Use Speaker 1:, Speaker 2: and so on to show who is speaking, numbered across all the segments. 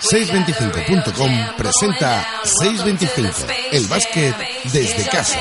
Speaker 1: 625.com presenta 625, el básquet desde casa.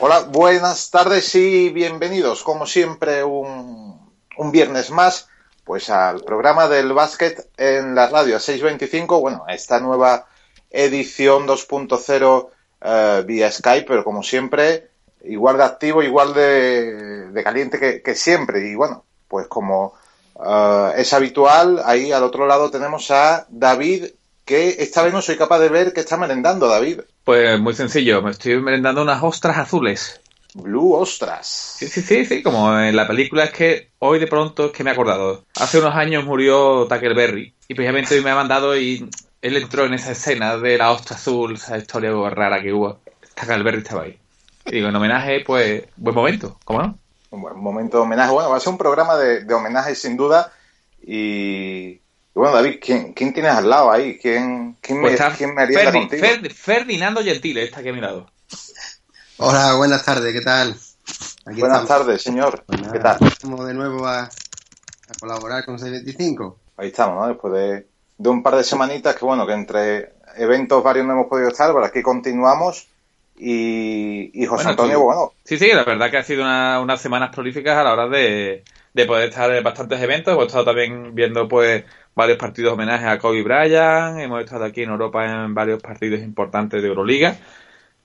Speaker 2: Hola, buenas tardes y bienvenidos, como siempre, un, un viernes más, pues al programa del básquet en la radio 625, bueno, esta nueva edición 2.0 eh, vía Skype, pero como siempre, igual de activo, igual de, de caliente que, que, siempre. Y bueno, pues como uh, es habitual, ahí al otro lado tenemos a David, que esta vez no soy capaz de ver que está merendando, David.
Speaker 3: Pues muy sencillo, me estoy merendando unas ostras azules.
Speaker 2: Blue Ostras.
Speaker 3: Sí, sí, sí, sí, como en la película es que hoy de pronto es que me he acordado. Hace unos años murió Berry y precisamente hoy me ha mandado y él entró en esa escena de la ostra azul, esa historia rara que hubo. Berry estaba ahí. Y digo, en homenaje, pues, buen momento, ¿cómo no?
Speaker 2: Un buen momento de homenaje. Bueno, va a ser un programa de, de homenaje sin duda. Y, y bueno, David, ¿quién, ¿quién, tienes al lado ahí? ¿Quién, quién,
Speaker 3: Pues
Speaker 2: me, quién me haría
Speaker 3: Ferdi-
Speaker 2: contigo?
Speaker 3: Fer- Ferdinando Gentile, está aquí a mi lado.
Speaker 4: Hola, buenas tardes, ¿qué tal? Aquí
Speaker 2: Buenas
Speaker 4: estamos.
Speaker 2: tardes, señor.
Speaker 4: Pues nada,
Speaker 2: ¿Qué tal?
Speaker 4: Estamos de nuevo a, a colaborar con 625.
Speaker 2: Ahí estamos, ¿no? Después de, de un par de semanitas que, bueno, que entre eventos varios no hemos podido estar, pero aquí continuamos. Y, y José
Speaker 3: Bueno,
Speaker 2: Antonio,
Speaker 3: tú-
Speaker 2: bueno,
Speaker 3: Sí, sí, la verdad que ha sido una- unas semanas prolíficas a la hora de, de poder estar en bastantes eventos. Hemos estado también viendo pues varios partidos de homenaje a Kobe Bryant. Hemos estado aquí en Europa en varios partidos importantes de Euroliga.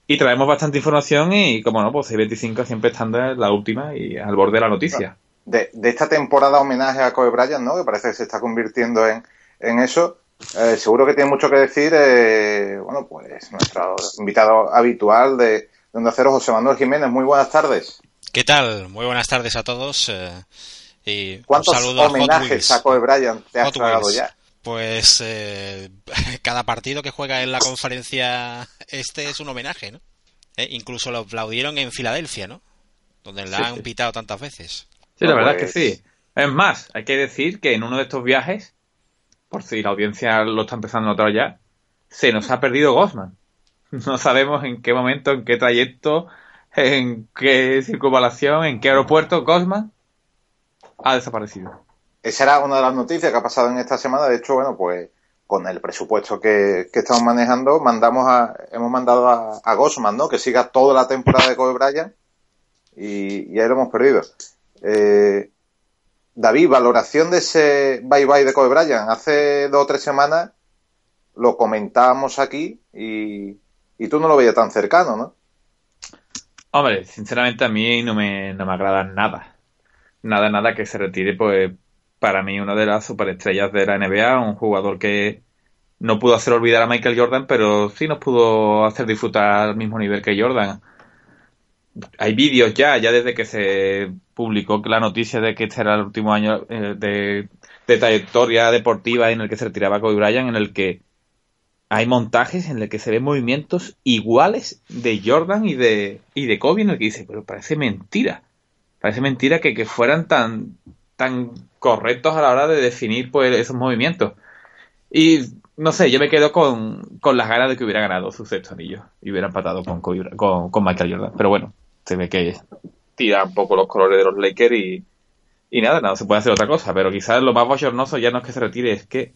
Speaker 3: Y traemos bastante información y, como no, pues 625 siempre estando en la última y al borde de la noticia.
Speaker 2: de, de esta temporada homenaje a Kobe Bryant, ¿no? Que parece que se está convirtiendo en, en eso. Eh, seguro que tiene mucho que decir, eh, bueno, pues nuestro invitado habitual de, de Onda Cero, José Manuel Jiménez. Muy buenas tardes.
Speaker 5: ¿Qué tal? Muy buenas tardes a todos. eh, y un
Speaker 2: ¿Cuántos
Speaker 5: saludo a Hot
Speaker 2: homenajes
Speaker 5: Wheels.
Speaker 2: a Kobe Bryant te has tragado ya?
Speaker 5: Pues eh, cada partido que juega en la conferencia este es un homenaje, ¿no? Eh, incluso lo aplaudieron en Filadelfia, ¿no? Donde la
Speaker 2: Sí,
Speaker 5: han
Speaker 2: sí.
Speaker 5: pitado tantas veces.
Speaker 3: Sí, la verdad
Speaker 2: pues-
Speaker 3: es que sí. Es más, hay que decir que en uno de estos viajes, por si la audiencia lo está empezando a notar ya, se nos ha perdido Gosman. No sabemos en qué momento, en qué trayecto, en qué circunvalación, en qué aeropuerto Gosman ha desaparecido.
Speaker 2: Esa era una de las noticias que ha pasado en esta semana. De hecho, bueno, pues con el presupuesto que, que estamos manejando, mandamos a, hemos mandado a, a Gosman, ¿no? Que siga toda la temporada de Kobe Bryant y, y ahí lo hemos perdido. Eh, David, valoración de ese bye bye de Kobe Bryant. Hace dos o tres semanas lo comentábamos aquí y, y tú no lo veías tan cercano, ¿no?
Speaker 3: Hombre, sinceramente a mí no me, no me agrada nada. Nada, nada que se retire, pues para mí una de las superestrellas de la NBA, un jugador que no pudo hacer olvidar a Michael Jordan, pero sí nos pudo hacer disfrutar al mismo nivel que Jordan. Hay vídeos ya, ya desde que se publicó la noticia de que este era el último año eh, de, trayectoria deportiva en el que se retiraba Kobe Bryant, en el que hay montajes en el que se ven movimientos iguales de Jordan y de, y de Kobe, en el que dice, pero parece mentira. Parece mentira que, que fueran tan, tan correctos a la hora de definir pues, esos movimientos. Y no sé, yo me quedo con, con las ganas de que hubiera ganado su sexto anillo y hubiera empatado con, con, con Michael Jordan. Pero bueno, se ve que tira un poco los colores de los Lakers y, y nada, no se puede hacer otra cosa. Pero quizás lo más bochornoso ya no es que se retire, es que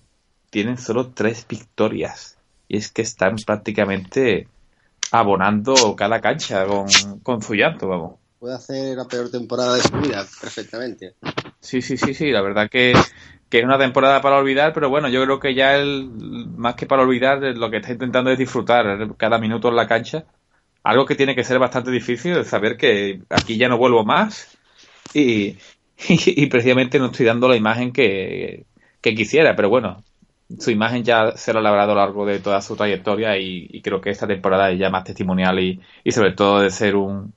Speaker 3: tienen solo tres victorias. Y es que están prácticamente abonando cada cancha con, con su llanto, vamos.
Speaker 4: Puede hacer la peor temporada de su vida, perfectamente.
Speaker 3: Sí, sí, sí, sí, la verdad que, que es una temporada para olvidar, pero bueno, yo creo que ya el, más que para olvidar, lo que está intentando es disfrutar cada minuto en la cancha. Algo que tiene que ser bastante difícil, de saber que aquí ya no vuelvo más y, y, precisamente no estoy dando la imagen que, que quisiera, pero bueno, su imagen ya se la ha labrado a lo largo de toda su trayectoria y, y creo que esta temporada es ya más testimonial y, y sobre todo de ser un,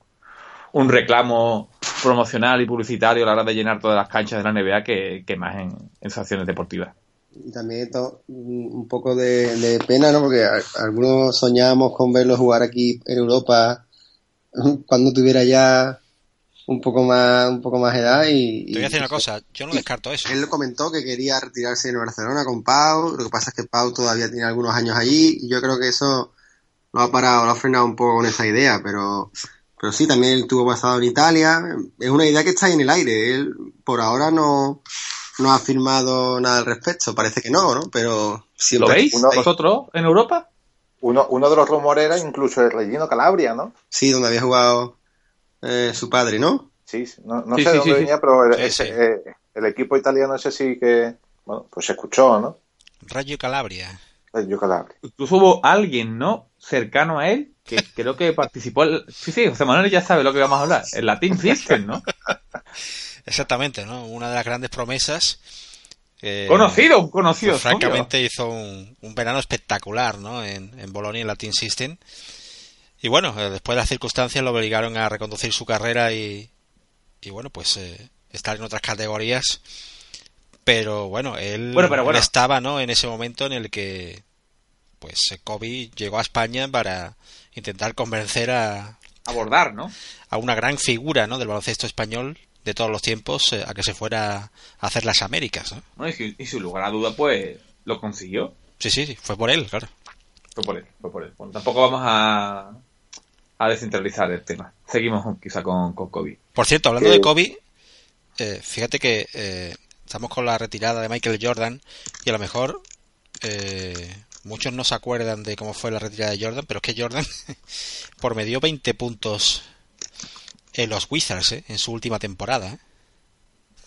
Speaker 3: un reclamo promocional y publicitario a la hora de llenar todas las canchas de la NBA que, que más en, en sus acciones deportivas.
Speaker 4: Y también to- un poco de, de pena, ¿no? Porque a- algunos soñábamos con verlo jugar aquí en Europa cuando tuviera ya un poco más un poco más edad y,
Speaker 5: Te voy a decir una cosa, yo no descarto eso.
Speaker 4: Él comentó que quería retirarse en Barcelona con Pau, lo que pasa es que Pau todavía tiene algunos años allí y yo creo que eso lo ha parado, lo ha frenado un poco con esa idea, pero pero sí, también él tuvo pasado en Italia. Es una idea que está ahí en el aire. Él por ahora no, no ha firmado nada al respecto. Parece que no, ¿no? Pero siempre.
Speaker 3: ¿Lo veis
Speaker 2: Uno-
Speaker 3: vosotros en Europa?
Speaker 2: Uno, uno de los rumores era incluso el Regino Calabria, ¿no?
Speaker 4: Sí, donde había jugado eh, su padre, ¿no?
Speaker 2: Sí, sí, no, no
Speaker 3: Sí,
Speaker 2: sé
Speaker 3: sí,
Speaker 2: de dónde
Speaker 3: sí, sí.
Speaker 2: venía, pero el,
Speaker 5: Sí,
Speaker 2: ese, eh, el equipo italiano ese sí que, bueno, pues se escuchó, ¿no?
Speaker 5: Rayo Calabria.
Speaker 2: Regino Calabria.
Speaker 3: Incluso hubo alguien, ¿no? Cercano a él, que creo que participó. el- Sí, sí, José Manuel ya sabe lo que vamos a hablar. El Latin System, ¿no?
Speaker 5: Exactamente, ¿no? Una de las grandes promesas. eh,
Speaker 3: Conocido, un conocido.
Speaker 5: pues, francamente hizo un, un verano espectacular, ¿no? En, en Bolonia, en Latin System. Y bueno, eh, después de las circunstancias lo obligaron a reconducir su carrera y, y bueno, pues eh, estar en otras categorías. Pero bueno, él,
Speaker 3: Bueno, pero bueno.
Speaker 5: él estaba, ¿no? En ese momento en el que, pues, eh, Kobe llegó a España para intentar convencer a,
Speaker 3: Abordar, ¿no?
Speaker 5: a una gran figura, ¿no? Del baloncesto español de todos los tiempos eh, a que se fuera a hacer las Américas, ¿no?
Speaker 3: Bueno, y, y sin lugar a duda, pues lo consiguió.
Speaker 5: Sí, sí, sí, fue por él, claro.
Speaker 3: Fue por él, fue por él. Bueno, tampoco vamos a, a descentralizar el tema. Seguimos quizá con, con Kobe.
Speaker 5: Por cierto, hablando de Kobe, eh, fíjate que eh, estamos con la retirada de Michael Jordan y a lo mejor eh, muchos no se acuerdan de cómo fue la retirada de Jordan, pero es que Jordan por me dio 20 puntos en los Wizards ¿eh? en su última temporada. ¿eh?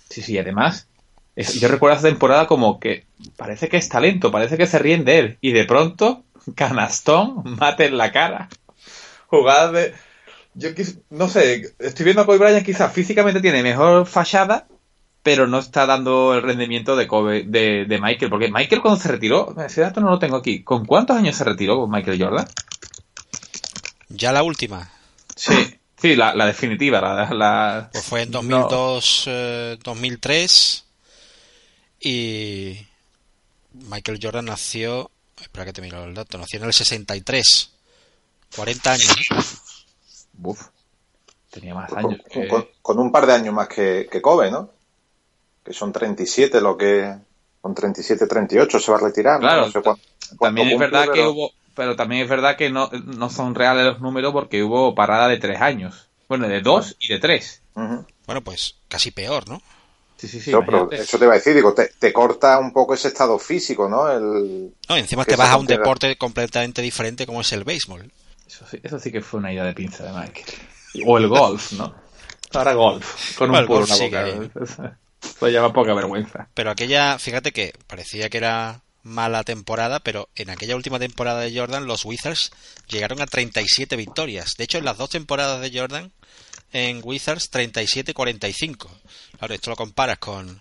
Speaker 3: Sí, sí, además, es- yo recuerdo esa temporada como que parece que es talento, parece que se ríen de él. Y de pronto, canastón, mate en la cara. Jugadas de. Yo no sé, estoy viendo a Kobe Bryant, quizás físicamente tiene mejor fachada, pero no está dando el rendimiento de Kobe, de, de Michael. Porque Michael cuando se retiró, ese dato no lo tengo aquí. ¿Con cuántos años se retiró Michael Jordan?
Speaker 5: Ya la última,
Speaker 3: Sí, sí, la, la definitiva, la, la-
Speaker 5: pues fue en
Speaker 3: No.
Speaker 5: 2002, eh, 2003 y Michael Jordan nació, espera que te miro el dato, nació en el 63, 40 años. ¿no?
Speaker 3: Uf, tenía más
Speaker 2: Con,
Speaker 3: años. que-
Speaker 2: con- con un par de años más que, que Kobe, ¿no? Que son 37 lo que... Con 37, 38 se va a retirar. ¿no?
Speaker 3: Claro,
Speaker 2: No sé cuán- cuánto
Speaker 3: También es
Speaker 2: cumple,
Speaker 3: verdad que
Speaker 2: pero-
Speaker 3: hubo, pero también es verdad que no, no son reales los números porque hubo parada de tres años. Bueno, de dos y de tres.
Speaker 5: Bueno, pues casi peor, ¿no?
Speaker 3: Sí, sí, sí.
Speaker 2: No, pero eso te iba a decir, digo, te, te corta un poco ese estado físico, ¿no? El,
Speaker 5: No, y encima
Speaker 2: Que
Speaker 5: te vas a un deporte completamente diferente como es el béisbol.
Speaker 3: Eso, sí, eso sí que fue una idea de pinza de Michael. O el golf, ¿no? Ahora golf. Con un puro
Speaker 5: golf
Speaker 3: en la
Speaker 5: sigue
Speaker 3: boca. Eso llama poca vergüenza.
Speaker 5: Pero aquella, fíjate que parecía que era mala temporada, pero en aquella última temporada de Jordan los Wizards llegaron a 37 victorias. De hecho, en las dos temporadas de Jordan en Wizards 37-45. Claro, esto lo comparas con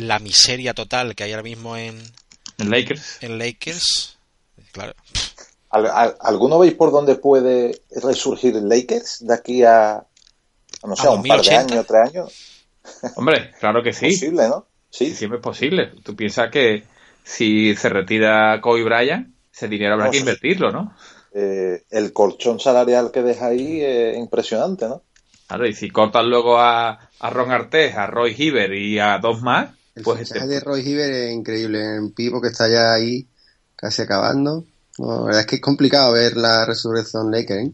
Speaker 5: la miseria total que hay ahora mismo en,
Speaker 3: En Lakers.
Speaker 5: en Lakers. Claro,
Speaker 2: ¿al- al- ¿Alguno veis por dónde puede resurgir el Lakers de aquí a, a no sé,
Speaker 5: ¿A
Speaker 2: un par de
Speaker 5: 2080?
Speaker 2: años, tres años?
Speaker 3: Hombre, claro que sí.
Speaker 2: Posible, ¿no? Sí,
Speaker 3: siempre es posible. Tú piensas que si se retira Kobe Bryant, ese dinero habrá
Speaker 2: No,
Speaker 3: que
Speaker 2: sí.
Speaker 3: invertirlo, ¿no?
Speaker 2: Eh, el colchón salarial que deja ahí es impresionante, ¿no?
Speaker 3: Claro, y si cortas luego a, a Ron Artés, a Roy Hiver y a dos más,
Speaker 4: El
Speaker 3: pues
Speaker 4: fichaje
Speaker 3: este-
Speaker 4: de Roy Hiver es increíble. En Pipo que está ya ahí casi acabando. No, la verdad es que es complicado ver la resurrección Lakers. ¿eh?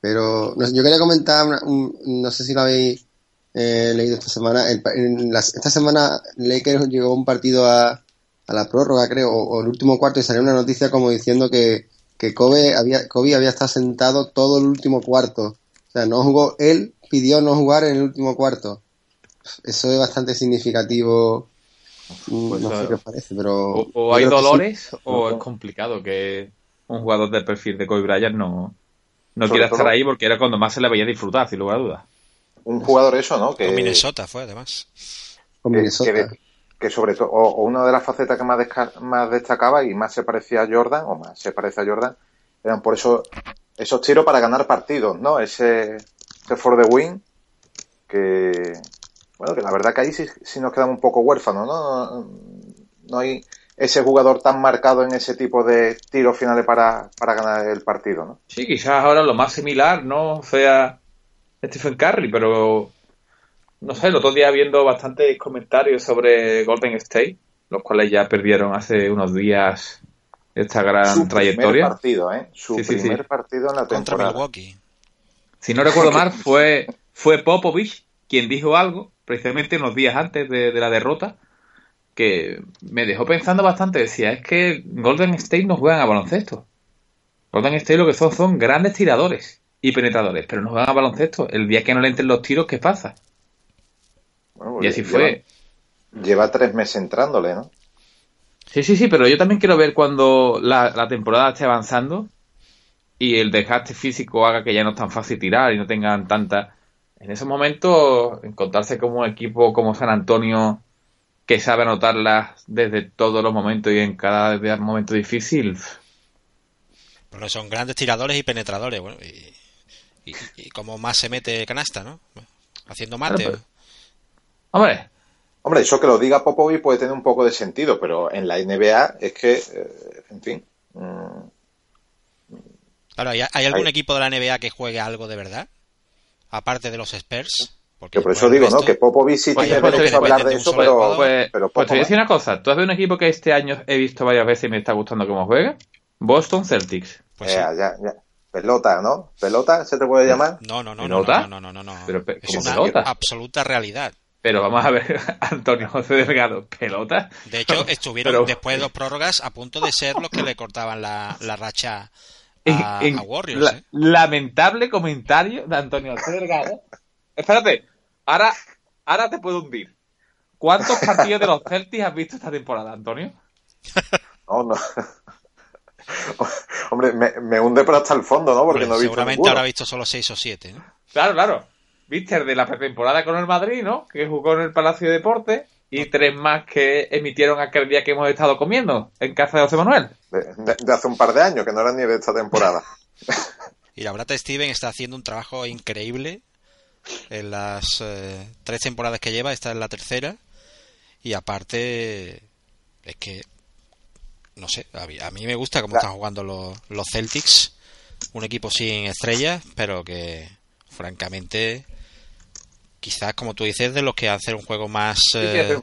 Speaker 4: Pero no sé, yo quería comentar, una- un- no sé si lo habéis eh, leído esta semana. El en las- esta semana Lakers llegó un partido a, a la prórroga, creo, o, o el último cuarto y salió una noticia como diciendo que, que Kobe había, Kobe había estado sentado todo el último cuarto. O sea, no jugó, él pidió no jugar en el último cuarto. Eso es bastante significativo. Mm,
Speaker 3: Pues,
Speaker 4: no sé qué os parece, pero.
Speaker 3: o, hay
Speaker 4: sí.
Speaker 3: dolores o es complicado que un jugador del perfil de Kobe Bryant no, no quiera
Speaker 2: todo-
Speaker 3: estar ahí porque era cuando más se le veía disfrutar, sin lugar a dudas.
Speaker 2: Un jugador eso, ¿no? Que,
Speaker 5: con Minnesota fue además.
Speaker 4: Con
Speaker 2: que-
Speaker 4: Minnesota.
Speaker 2: que- que sobre todo, o, una de las facetas que más, más destacaba y más se parecía a Jordan, o más se parece a Jordan, eran por eso esos tiros para ganar partidos, ¿no? Ese, ese for the win, que, bueno, que la verdad que ahí sí, sí nos quedamos un poco huérfanos, ¿no? No, no hay ese jugador tan marcado en ese tipo de tiros finales para, para ganar el partido, ¿no?
Speaker 3: Sí, quizás ahora lo más similar no sea Stephen Curry, pero no sé, el otro día viendo bastantes comentarios sobre Golden State, los cuales ya perdieron hace unos días esta gran
Speaker 2: Su primer
Speaker 3: trayectoria.
Speaker 2: partido, ¿eh? Su
Speaker 3: Sí, sí, sí.
Speaker 2: primer partido en la
Speaker 5: Contra
Speaker 2: temporada.
Speaker 5: Milwaukee.
Speaker 3: Si no recuerdo mal, fue, fue Popovich quien dijo algo, precisamente unos días antes de, la derrota, que me dejó pensando bastante. Decía, es que Golden State no juegan a baloncesto. Golden State lo que son son grandes tiradores y penetradores, pero no juegan a baloncesto. El día que no le entren los tiros, ¿qué pasa? Y así fue.
Speaker 2: Lleva tres meses entrándole, ¿no?
Speaker 3: Sí, sí, sí, pero yo también quiero ver cuando la, temporada esté avanzando y el desgaste físico haga que ya no es tan fácil tirar y no tengan tanta... En ese momento, encontrarse como un equipo como San Antonio que sabe anotarlas desde todos los momentos y en cada momento difícil.
Speaker 5: Pero son grandes tiradores y penetradores, bueno, y, como más se mete canasta, ¿no? Haciendo mate.
Speaker 3: Hombre,
Speaker 2: Hombre, eso que lo diga Popovic puede tener un poco de sentido, pero en la NBA es que, eh, en fin. Mm,
Speaker 5: claro, ¿hay, algún equipo de la NBA que juegue algo de verdad? Aparte de los Spurs.
Speaker 2: Porque por eso digo, ¿no? Que Popovic sí pues tiene derecho a hablar de eso, pero,
Speaker 3: pues, pero pues te voy a decir una cosa. ¿Tú has visto un equipo que este año he visto varias veces y me está gustando cómo juega? Boston Celtics.
Speaker 2: Pues ya, ya. Pelota, ¿no? ¿Pelota se te puede llamar?
Speaker 5: No, no, no. ¿Pelota? No, no, no, no.
Speaker 3: Pero,
Speaker 5: es una absoluta realidad.
Speaker 3: Pero vamos a ver, Antonio José Delgado, pelota.
Speaker 5: De hecho, estuvieron después de dos prórrogas a punto de ser los que le cortaban la, racha a, Warriors. ¿eh?
Speaker 3: Lamentable comentario de Antonio José Delgado. Espérate, ahora, ahora te puedo hundir. ¿Cuántos partidos de los Celtics has visto esta temporada, Antonio?
Speaker 2: No, no. Hombre, me, hunde pero hasta el fondo, ¿no? Porque no he
Speaker 5: visto Seguramente habrá visto solo seis o siete, ¿no?
Speaker 3: Claro, claro. Viste, de la pretemporada con el Madrid, ¿no? Que jugó en el Palacio de Deportes. Y tres más que emitieron aquel día que hemos estado comiendo en casa de José Manuel.
Speaker 2: De, hace un par de años, que no eran ni de esta temporada.
Speaker 5: y la verdad, Steven está haciendo un trabajo increíble en las eh, tres temporadas que lleva. Esta es la tercera. Y aparte, es que, no sé, a mí, me gusta cómo están jugando los, los Celtics. Un equipo sin estrellas, pero que francamente quizás, como tú dices, de los que hacen un juego más, eh,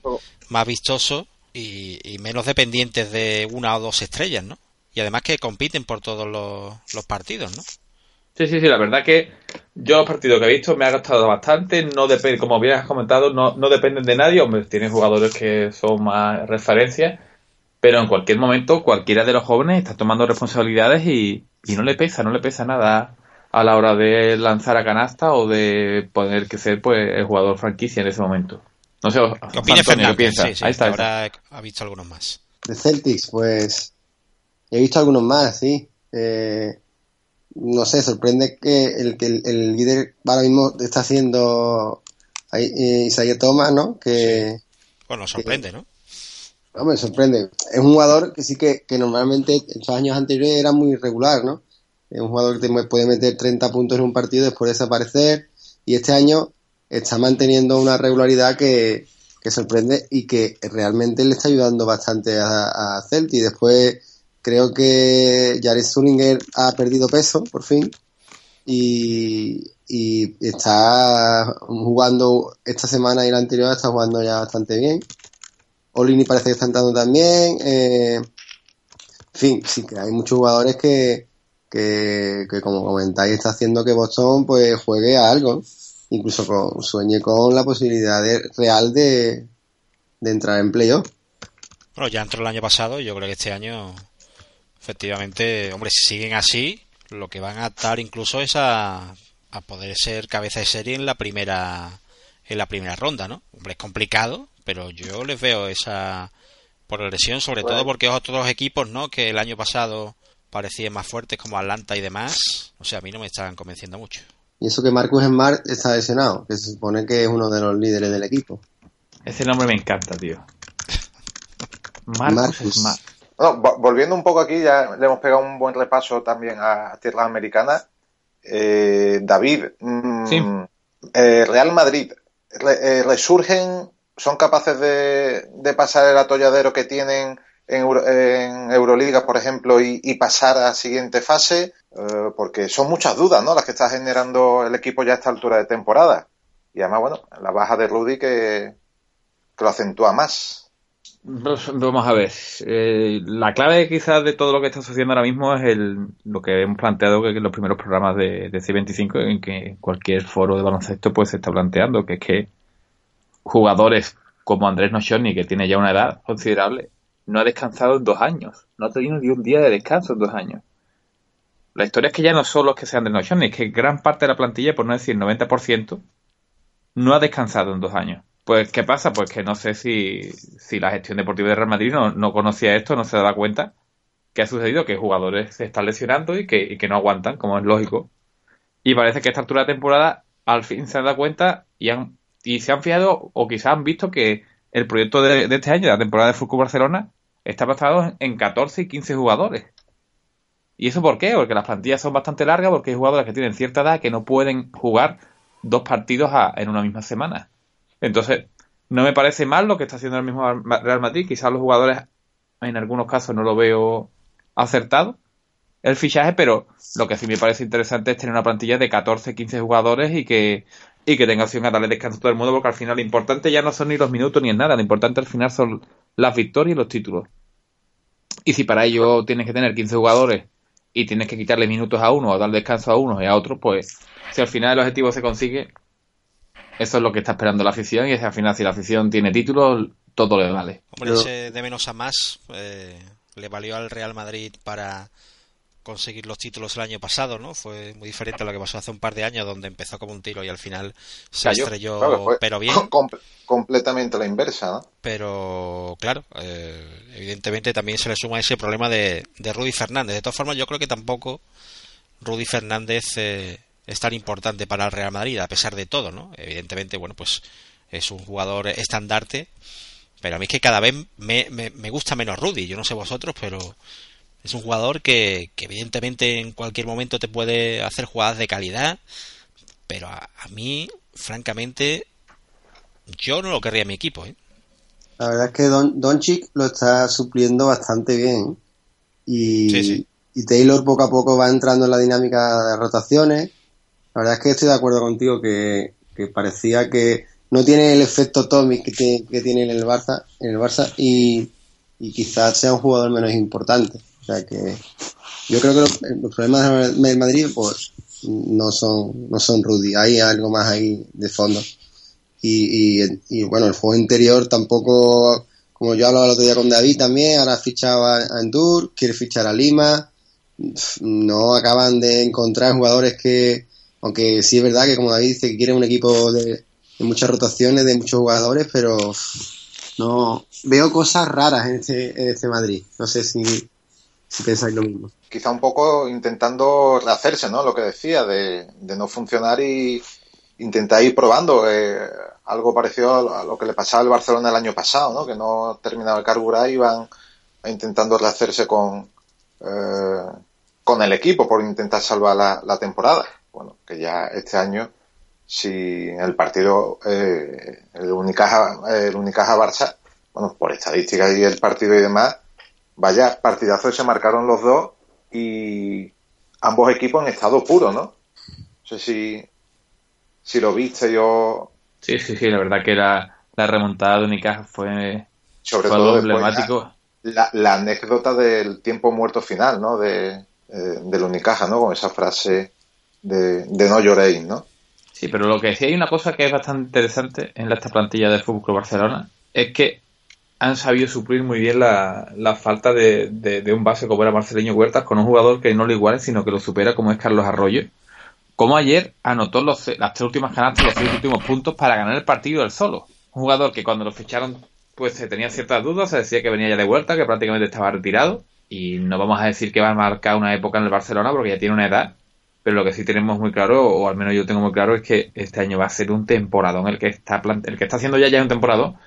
Speaker 5: más vistoso y, menos dependientes de una o dos estrellas, ¿no? Y además que compiten por todos los, partidos, ¿no?
Speaker 3: Sí, sí, sí, la verdad que yo los partidos que he visto me ha gustado bastante, no depende, como bien has comentado, no, no dependen de nadie, hombre, tienen jugadores que son más referencias, pero en cualquier momento cualquiera de los jóvenes está tomando responsabilidades y, y no le pesa, no le pesa nada a la hora de lanzar a canasta o de poder que ser pues el jugador franquicia en ese momento. No sé,
Speaker 5: ¿qué opina Antonio, ¿qué piensa? ahí está, ahora ha visto algunos más.
Speaker 4: De Celtics, pues he visto algunos más, sí. Eh, no sé, sorprende que el, que el, líder ahora mismo está haciendo eh, Isaiah Thomas, ¿no? Que,
Speaker 5: bueno, sorprende, ¿no?
Speaker 4: No, me sorprende. Es un jugador que sí que, que normalmente en los años anteriores era muy irregular, ¿no? Es un jugador que puede meter 30 puntos en un partido y después desaparecer. Y este año está manteniendo una regularidad que, sorprende y que realmente le está ayudando bastante a, a Celtic. Después creo que Jared Sullinger ha perdido peso, por fin. Y, está jugando esta semana y la anterior está jugando ya bastante bien. Olini parece que está entrando también. Eh, en fin, sí que hay muchos jugadores que, que, como comentáis está haciendo que Boston pues juegue a algo, incluso con, sueñe con la posibilidad real de, entrar en playoff.
Speaker 5: Bueno, ya entró el año pasado y yo creo que este año, efectivamente, hombre, si siguen así, lo que van a estar incluso es a, a poder ser cabeza de serie en la primera en la primera ronda, ¿no? Hombre, es complicado, pero yo les veo esa progresión, sobre todo porque otros equipos, ¿no? Que el año pasado parecían más fuertes como Atlanta y demás, o sea, a mí no me estaban convenciendo mucho.
Speaker 4: Y eso que Marcus Smart está lesionado, que se supone que es uno de los líderes del equipo.
Speaker 3: Ese nombre me encanta, tío. Marcus, Smart.
Speaker 2: volviendo un poco aquí, ya le hemos pegado un buen repaso también a tierras americanas. Eh, David, mm, eh, Real Madrid, eh, resurgen, son capaces de, de pasar el atolladero que tienen en, Euroliga, por ejemplo, y, pasar a la siguiente fase, eh, porque son muchas dudas, ¿no? Las que está generando el equipo ya a esta altura de temporada. Y además, bueno, la baja de Rudy que, lo acentúa más.
Speaker 3: Vamos a ver. Eh, la clave quizás de todo lo que está sucediendo ahora mismo es el, lo que hemos planteado que en los primeros programas de, de C25, en que cualquier foro de baloncesto pues se está planteando, que es que jugadores como Andrés Nochoni, que tiene ya una edad considerable, no ha descansado en dos años. No ha tenido ni un día de descanso en dos años. La historia es que ya no solo es que sea Andrés Nochoni, es que gran parte de la plantilla, por no decir 90%, no ha descansado en dos años. Pues, ¿qué pasa? Pues que no sé si, si la gestión deportiva de Real Madrid no, no conocía esto, no se daba cuenta que ha sucedido, que jugadores se están lesionando y que, y que no aguantan, como es lógico. Y parece que a esta altura de temporada al fin se han dado cuenta y, han, y se han fijado o quizás han visto que el proyecto de, de este año, de la temporada de Fútbol Barcelona, está basado en 14 y 15 jugadores. ¿Y eso por qué? Porque las plantillas son bastante largas, porque hay jugadores que tienen cierta edad que no pueden jugar dos partidos a, en una misma semana. Entonces, no me parece mal lo que está haciendo el mismo Real Madrid. Quizás los jugadores, en algunos casos, no lo veo acertado el fichaje, pero lo que sí me parece interesante es tener una plantilla de 14, 15 jugadores y que, y que tenga opción a darle descanso a todo el mundo, porque al final lo importante ya no son ni los minutos ni en nada, lo importante al final son las victorias y los títulos. Y si para ello tienes que tener 15 jugadores y tienes que quitarle minutos a uno o dar descanso a uno y a otro, pues si al final el objetivo se consigue, eso es lo que está esperando la afición y al final si la afición tiene títulos, todo le vale.
Speaker 5: Hombre, ese de menos a más eh, le valió al Real Madrid para conseguir los títulos el año pasado, ¿no? Fue muy diferente a lo que pasó hace un par de años, donde empezó como un tiro y al final se
Speaker 2: Cayó.
Speaker 5: estrelló,
Speaker 2: Claro, fue
Speaker 5: pero bien.
Speaker 2: com- completamente la inversa, ¿no?
Speaker 5: Pero claro, eh, evidentemente también se le suma ese problema de, de Rudy Fernández. De todas formas, yo creo que tampoco Rudy Fernández eh, es tan importante para el Real Madrid, a pesar de todo, ¿no? Evidentemente, bueno, pues es un jugador estandarte, pero a mí es que cada vez me, me, me gusta menos Rudy. Yo no sé vosotros, pero es un jugador que, que evidentemente en cualquier momento te puede hacer jugadas de calidad, pero a, a mí, francamente, yo no lo querría en mi equipo, ¿eh?
Speaker 4: La verdad es que Don, Doncic lo está supliendo bastante bien. Y,
Speaker 5: Sí, sí.
Speaker 4: y Taylor poco a poco va entrando en la dinámica de rotaciones. La verdad es que estoy de acuerdo contigo que, que parecía que no tiene el efecto Tommy que, tiene- que tiene en el Barça, en el Barça y, y quizás sea un jugador menos importante. O sea que yo creo que los, problemas del Madrid pues no son no son Rudy, hay algo más ahí de fondo. Y, y, y, bueno, el juego interior tampoco, como yo hablaba el otro día con David también, ahora fichaba a Endur, quiere fichar a Lima, no acaban de encontrar jugadores que, aunque sí es verdad que como David dice que quiere un equipo de, de muchas rotaciones, de muchos jugadores, pero no veo cosas raras en este, en este Madrid. No sé si, si pensáis lo mismo.
Speaker 2: Quizá un poco intentando rehacerse, ¿no? Lo que decía, de, de no funcionar y intentar ir probando. eh, algo parecido a lo- que le pasaba al Barcelona el año pasado, ¿no? Que no terminaba de carburar y iban intentando rehacerse con, eh, con el equipo por intentar salvar la, la temporada. Bueno, que ya este año, si el partido, eh, el Unicaja, el Unicaja Barça, bueno, por estadísticas y el partido y demás, vaya partidazos se marcaron los dos y ambos equipos en estado puro, ¿no? No sé si, si lo viste yo,
Speaker 3: Sí, sí, sí, la verdad que la, la remontada de Unicaja fue,
Speaker 2: sobre
Speaker 3: fue
Speaker 2: todo
Speaker 3: algo emblemático.
Speaker 2: la, la anécdota del tiempo muerto final, ¿no? De, eh, del Unicaja, ¿no? Con esa frase de, de no lloréis, ¿no?
Speaker 3: Sí, pero lo que sí hay una cosa que es bastante interesante en esta plantilla del Fútbol Club Barcelona es que han sabido suplir muy bien la, la falta de, de- un base como era Marceleño Huertas con un jugador que no lo iguale, sino que lo supera como es Carlos Arroyo. Como ayer anotó los, las tres últimas canastas, los seis últimos puntos para ganar el partido él solo. Un jugador que cuando lo ficharon pues se tenía ciertas dudas, se decía que venía ya de vuelta, que prácticamente estaba retirado y no vamos a decir que va a marcar una época en el Barcelona porque ya tiene una edad, pero lo que sí tenemos muy claro, o al menos yo tengo muy claro, es que este año va a ser un temporadón el que está el que está haciendo ya ya un temporadón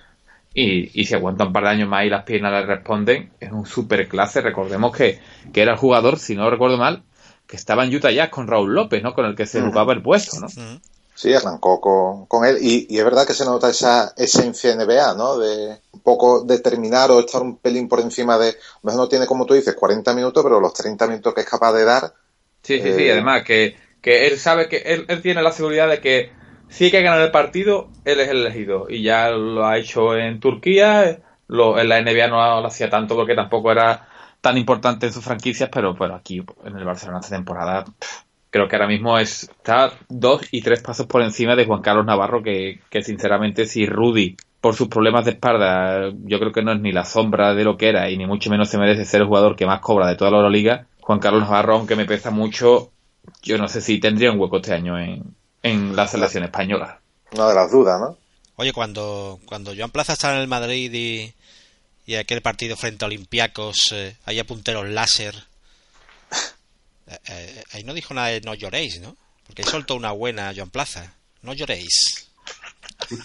Speaker 3: y, y si aguanta un par de años más y las piernas le responden, es un super clase. Recordemos que, que era el jugador, si no recuerdo mal, que estaba en Utah Jazz con Raúl López, ¿no? Con el que se jugaba el puesto, ¿no?
Speaker 2: Sí, arrancó con, con él y, y es verdad que se nota esa esencia NBA, ¿no? De un poco determinar o estar un pelín por encima de, a lo mejor no tiene como tú dices 40 minutos, pero los 30 minutos que es capaz de dar,
Speaker 3: Sí, sí, sí.
Speaker 2: Eh,
Speaker 3: Además, que, que él sabe que él, él tiene la seguridad de que si hay que ganar el partido, él es el elegido. Y ya lo ha hecho en Turquía, lo, en la NBA no lo hacía tanto porque tampoco era tan importante en sus franquicias, pero, pero aquí en el Barcelona esta temporada creo que ahora mismo está dos y tres pasos por encima de Juan Carlos Navarro, que, que sinceramente si Rudy, por sus problemas de espalda, yo creo que no es ni la sombra de lo que era y ni mucho menos se merece ser el jugador que más cobra de toda la Euroliga, Juan Carlos Navarro, aunque me pesa mucho, yo no sé si tendría un hueco este año en, en la selección española.
Speaker 2: No de las dudas, ¿no?
Speaker 5: Oye, cuando, cuando Joan Plaza está en el Madrid y, y aquel partido frente a Olympiacos, eh, hay punteros láser, eh, eh, ahí no dijo nada de no lloréis, ¿no? Porque soltó una buena Joan Plaza. No lloréis.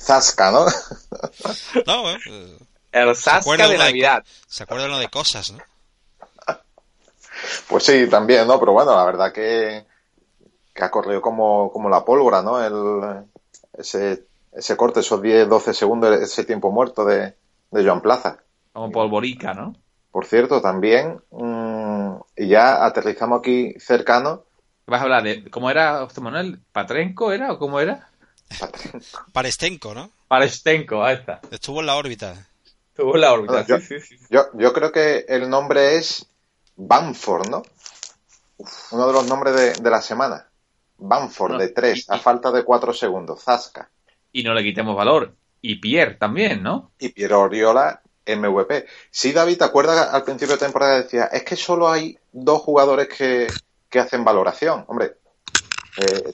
Speaker 2: Zasca, ¿no?
Speaker 5: No, eh,
Speaker 3: El
Speaker 5: se
Speaker 3: Zasca
Speaker 5: acuerda
Speaker 3: de Navidad.
Speaker 5: se acuerda uno de cosas, ¿no?
Speaker 2: Pues sí, también, ¿no? Pero bueno, la verdad que, que ha corrido como, como la pólvora, ¿no? El, ese, ese corte, esos 10, 12 segundos, ese tiempo muerto de, de Joan Plaza.
Speaker 3: Como polvorica, ¿no?
Speaker 2: Por cierto, también, mm, y ya aterrizamos aquí cercano,
Speaker 3: Vas a hablar de. ¿Cómo era, José Manuel? ¿Patrenco era o cómo era?
Speaker 5: Parestenco, ¿no?
Speaker 3: Parestenco, ahí está.
Speaker 5: Estuvo en la órbita.
Speaker 3: Tuvo la órbita,
Speaker 2: Yo-
Speaker 3: sí, sí, sí.
Speaker 2: yo, yo creo que el nombre es Banford, ¿no? Uno de los nombres de, de la semana. Banford,
Speaker 3: No,
Speaker 2: de 3,
Speaker 3: y-
Speaker 2: a falta de 4 segundos. Zasca.
Speaker 3: Y no le quitemos valor. Y Pierre también, ¿no?
Speaker 2: y Piero Oriola MVP. Sí, David, ¿te acuerdas al principio de temporada decía, es que solo hay dos jugadores que, que hacen valoración? Hombre, eh,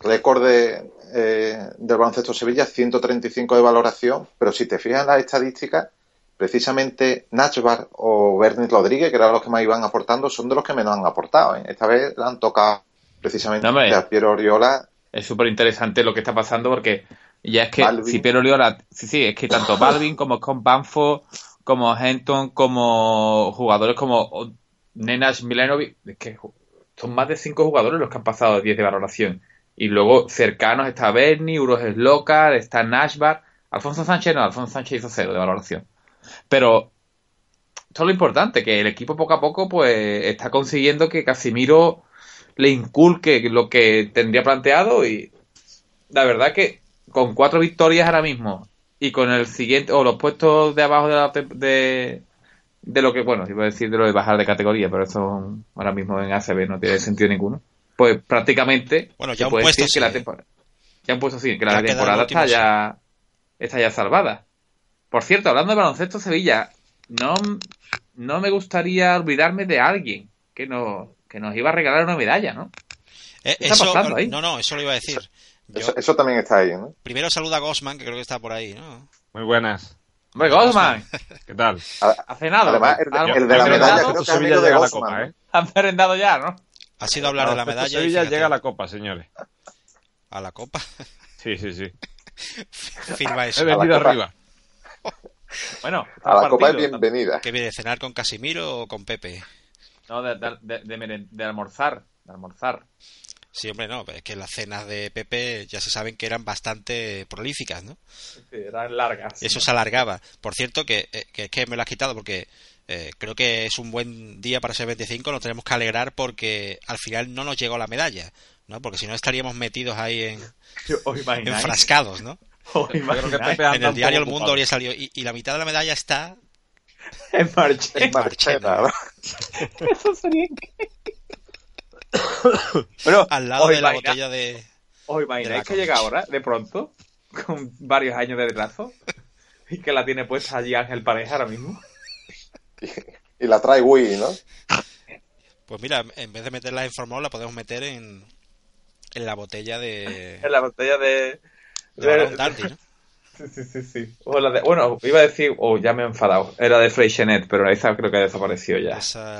Speaker 2: récord de, eh, del baloncesto Sevilla, 135 de valoración, pero si te fijas en las estadísticas, precisamente Nachbar o Bernis Rodríguez, que eran los que más iban aportando, son de los que menos han aportado. ¿eh? Esta vez le han tocado precisamente
Speaker 3: No, hombre.
Speaker 2: a Piero Oriola.
Speaker 3: Es súper interesante lo que está pasando porque ya es que
Speaker 2: Balvin.
Speaker 3: si Piero Oriola, sí, sí, es que tanto Balvin como Scott Banfo, como Henton, como jugadores como Nenas Milanovic, es que son más de cinco jugadores los que han pasado de 10 de valoración. Y luego cercanos está Berni, Uros Slocar, está Nashbar, Alfonso Sánchez no, Alfonso Sánchez hizo cero de valoración. Pero esto es lo importante, que el equipo poco a poco pues está consiguiendo que Casimiro le inculque lo que tendría planteado y la verdad que con cuatro victorias ahora mismo y con el siguiente o los puestos de abajo de, la de, de lo que bueno iba a decir de lo de bajar de categoría pero eso ahora mismo en ACB no tiene sentido ninguno. Pues prácticamente
Speaker 5: Bueno, ya
Speaker 3: se
Speaker 5: un
Speaker 3: puede
Speaker 5: puesto
Speaker 3: decir que la temporada ya un puesto sí que
Speaker 5: Ya
Speaker 3: la temporada está ya está ya salvada. Por cierto hablando de baloncesto Sevilla no no me gustaría olvidarme de alguien que nos que nos iba a regalar una medalla no
Speaker 5: Eh,
Speaker 3: ¿Qué está
Speaker 5: eso,
Speaker 3: pasando ahí?
Speaker 5: no, no, eso lo iba a decir. Yo,
Speaker 2: Eso, eso también está ahí, ¿no?
Speaker 5: primero saluda a Gosman, que creo que está por ahí, ¿no?
Speaker 6: Muy buenas.
Speaker 3: hombre Gosman
Speaker 6: ¿Qué tal?
Speaker 3: hace nada
Speaker 2: Además, el,
Speaker 3: ¿Han-
Speaker 2: el de la medalla creo que amigo de
Speaker 6: llega a la
Speaker 2: Gosman.
Speaker 6: copa, ¿eh?
Speaker 3: han merendado ya no
Speaker 5: Ha sido hablar de la medalla.
Speaker 6: Sevilla
Speaker 5: fíjate,
Speaker 6: llega a la copa, señores.
Speaker 5: a la copa.
Speaker 6: Sí, sí, sí.
Speaker 5: Firma eso.
Speaker 6: He venido arriba.
Speaker 3: Bueno,
Speaker 2: A la copa es bienvenida.
Speaker 5: ¿Qué viene? ¿Cenar con Casimiro o con Pepe?
Speaker 3: No, de, de, de, de almorzar. De almorzar.
Speaker 5: Sí, hombre, no, es que las cenas de Pepe ya se saben que eran bastante prolíficas, ¿no?
Speaker 3: Sí, eran largas.
Speaker 5: Eso se alargaba. Por cierto, que, eh, que es que me lo has quitado porque eh, creo que es un buen día para ser 25. Nos tenemos que alegrar porque al final no nos llegó la medalla, ¿no? Porque si no estaríamos metidos ahí en, enfrascados, ¿no?
Speaker 3: ¿Os
Speaker 6: Yo creo que? Pepe anda
Speaker 5: En el diario El Mundo habría salido. Y, y la mitad de la medalla está
Speaker 3: En marcha.
Speaker 5: en Marchena.
Speaker 3: Eso sería. Pero,
Speaker 5: al lado
Speaker 3: ¿os
Speaker 5: de la botella de.
Speaker 3: ¿Os
Speaker 5: de
Speaker 3: imagináis que llega ahora, de pronto, con varios años de retraso, y que la tiene puesta allí Ángel Pareja ahora mismo?
Speaker 2: Y la trae Wii, ¿no?
Speaker 5: Pues mira, en vez de meterla en formol, la podemos meter en, en la botella de.
Speaker 3: En la botella de...
Speaker 5: de Dandy, ¿no?
Speaker 3: Sí, sí, sí, sí. O la de- bueno, iba a decir, oh, ya me he enfadado. Era de Freixenet, pero esa creo que ha desaparecido ya.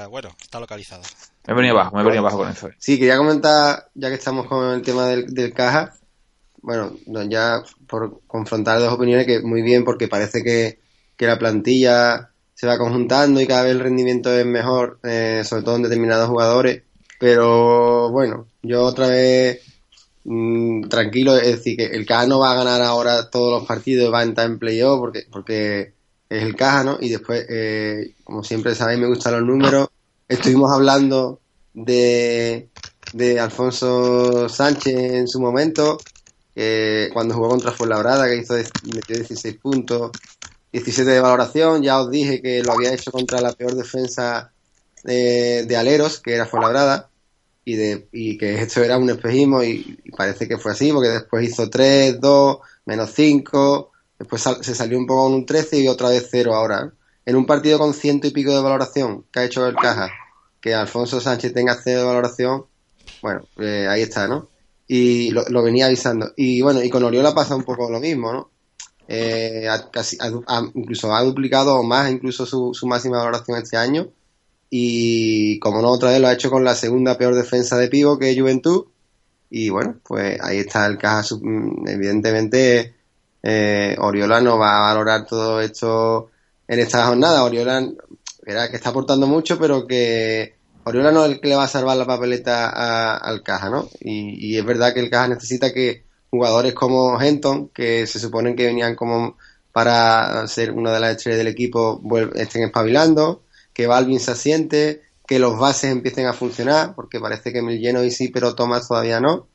Speaker 5: Bueno, está localizada.
Speaker 3: Me he venido abajo, me he venido abajo con eso.
Speaker 4: Sí, quería comentar, ya que estamos con el tema del, del caja, bueno, no, ya por confrontar dos opiniones, que muy bien, porque parece que, que la plantilla se va conjuntando y cada vez el rendimiento es mejor, eh, sobre todo en determinados jugadores, pero bueno, yo otra vez mm, tranquilo, es decir, que el caja no va a ganar ahora todos los partidos, va a entrar en playoff, porque, porque es el caja, ¿no? Y después, eh, como siempre sabéis, me gustan los números. Estuvimos hablando de, de Alfonso Sánchez en su momento que cuando jugó contra Fuenlabrada, que hizo metió 16 puntos, 17 de valoración. Ya os dije que lo había hecho contra la peor defensa de, de Aleros, que era Fuenlabrada, y, de, y que esto era un espejismo, y, parece que fue así, porque después hizo 3, 2, menos 5, después sal- se salió un poco con un 13 y otra vez 0 ahora. En un partido con ciento y pico de valoración que ha hecho el que Alfonso Sánchez tenga cero de valoración, bueno, eh, ahí está, ¿no? Y lo, lo venía avisando. Y bueno, y con Oriola pasa un poco lo mismo, ¿no? Eh, ha- casi, ha- incluso ha duplicado o más incluso su, su máxima valoración este año. Y como no, otra vez lo ha hecho con la segunda peor defensa de Pivo que Juventud. Y bueno, pues ahí está el caja. mm, Evidentemente, eh, Oriola no va a valorar todo esto en esta jornada. Oriola, verá que está aportando mucho, pero que Oriola no es el que le va a salvar la papeleta al caja, ¿no? Y, y es verdad que el caja necesita que jugadores como Henton, que se suponen que venían como para ser una de las estrellas del equipo, estén espabilando, que Balvin se asiente, que los bases empiecen a funcionar, porque parece que Milljeno y sí, pero Thomas todavía no.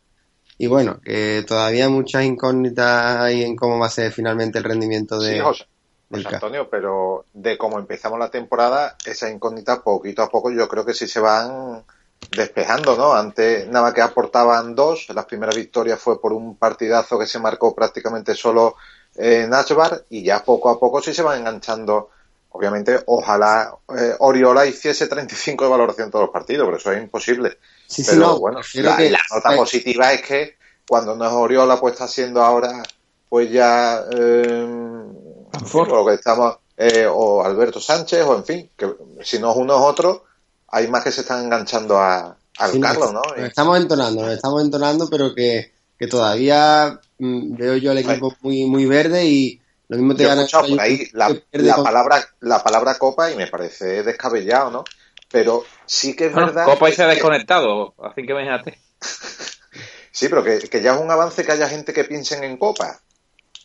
Speaker 4: Y bueno, que todavía hay muchas incógnitas ahí en cómo va a ser finalmente el rendimiento de,
Speaker 2: Sí, José,
Speaker 4: del
Speaker 2: José
Speaker 4: Caja.
Speaker 2: Antonio, pero de cómo empezamos la temporada, esa incógnita poquito a poco yo creo que sí se van despejando, ¿no? Antes nada más que aportaban dos, las primeras victorias fue por un partidazo que se marcó prácticamente solo en Ashbar y ya poco a poco sí se van enganchando. Obviamente, ojalá eh, Oriola hiciese 35 de valoración todos los partidos, pero eso es imposible.
Speaker 4: Sí, sí,
Speaker 2: Pero
Speaker 4: no,
Speaker 2: bueno, la,
Speaker 4: que-
Speaker 2: la nota positiva es que cuando no es Oriola, pues está siendo ahora, pues ya, eh,
Speaker 3: Canfor.
Speaker 2: lo que estamos, eh, o Alberto Sánchez, o en fin, que si no es uno es otro, hay más que se están enganchando a, al
Speaker 4: Sí,
Speaker 2: Carlos, ¿no?
Speaker 4: Nos estamos entonando, nos estamos entonando, pero que, que todavía mm, veo yo al equipo muy, muy verde y lo mismo te
Speaker 2: Yo he escuchado por ahí la, la palabra, la palabra copa y me parece descabellado, ¿no? Pero sí que es
Speaker 3: Bueno,
Speaker 2: verdad.
Speaker 3: Copa y se ha
Speaker 2: que-
Speaker 3: desconectado, así que imagínate.
Speaker 2: Sí, pero que, que ya es un avance que haya gente que piensen en copa.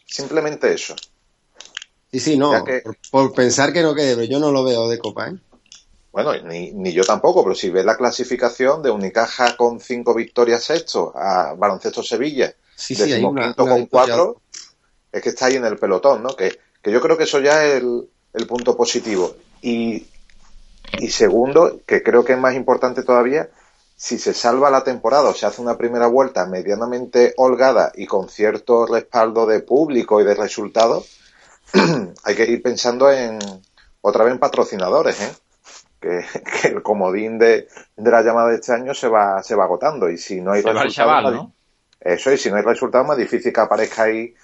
Speaker 2: Simplemente eso.
Speaker 4: Sí, sí, no,
Speaker 2: que-
Speaker 4: por, por pensar que no quede, pero yo no lo veo de Copa, ¿eh?
Speaker 2: Bueno, ni, ni yo tampoco, pero si ves la clasificación de Unicaja con cinco victorias sexto a Baloncesto Sevilla,
Speaker 4: Sí, sí, hay una,
Speaker 2: decimoquinto
Speaker 4: una
Speaker 2: con
Speaker 4: victoria.
Speaker 2: cuatro, es que está ahí en el pelotón, ¿no? Que, que yo creo que eso ya es el, el punto positivo. Y, y segundo, que creo que es más importante todavía, si se salva la temporada o se hace una primera vuelta medianamente holgada y con cierto respaldo de público y de resultados, hay que ir pensando en otra vez en patrocinadores, ¿eh? Que, que el comodín de, de la llamada de este año se va, se va agotando y si no hay
Speaker 3: Se
Speaker 2: resultados,
Speaker 3: chaval, ¿no?
Speaker 2: eso, y si no hay resultados, más difícil que aparezca ahí,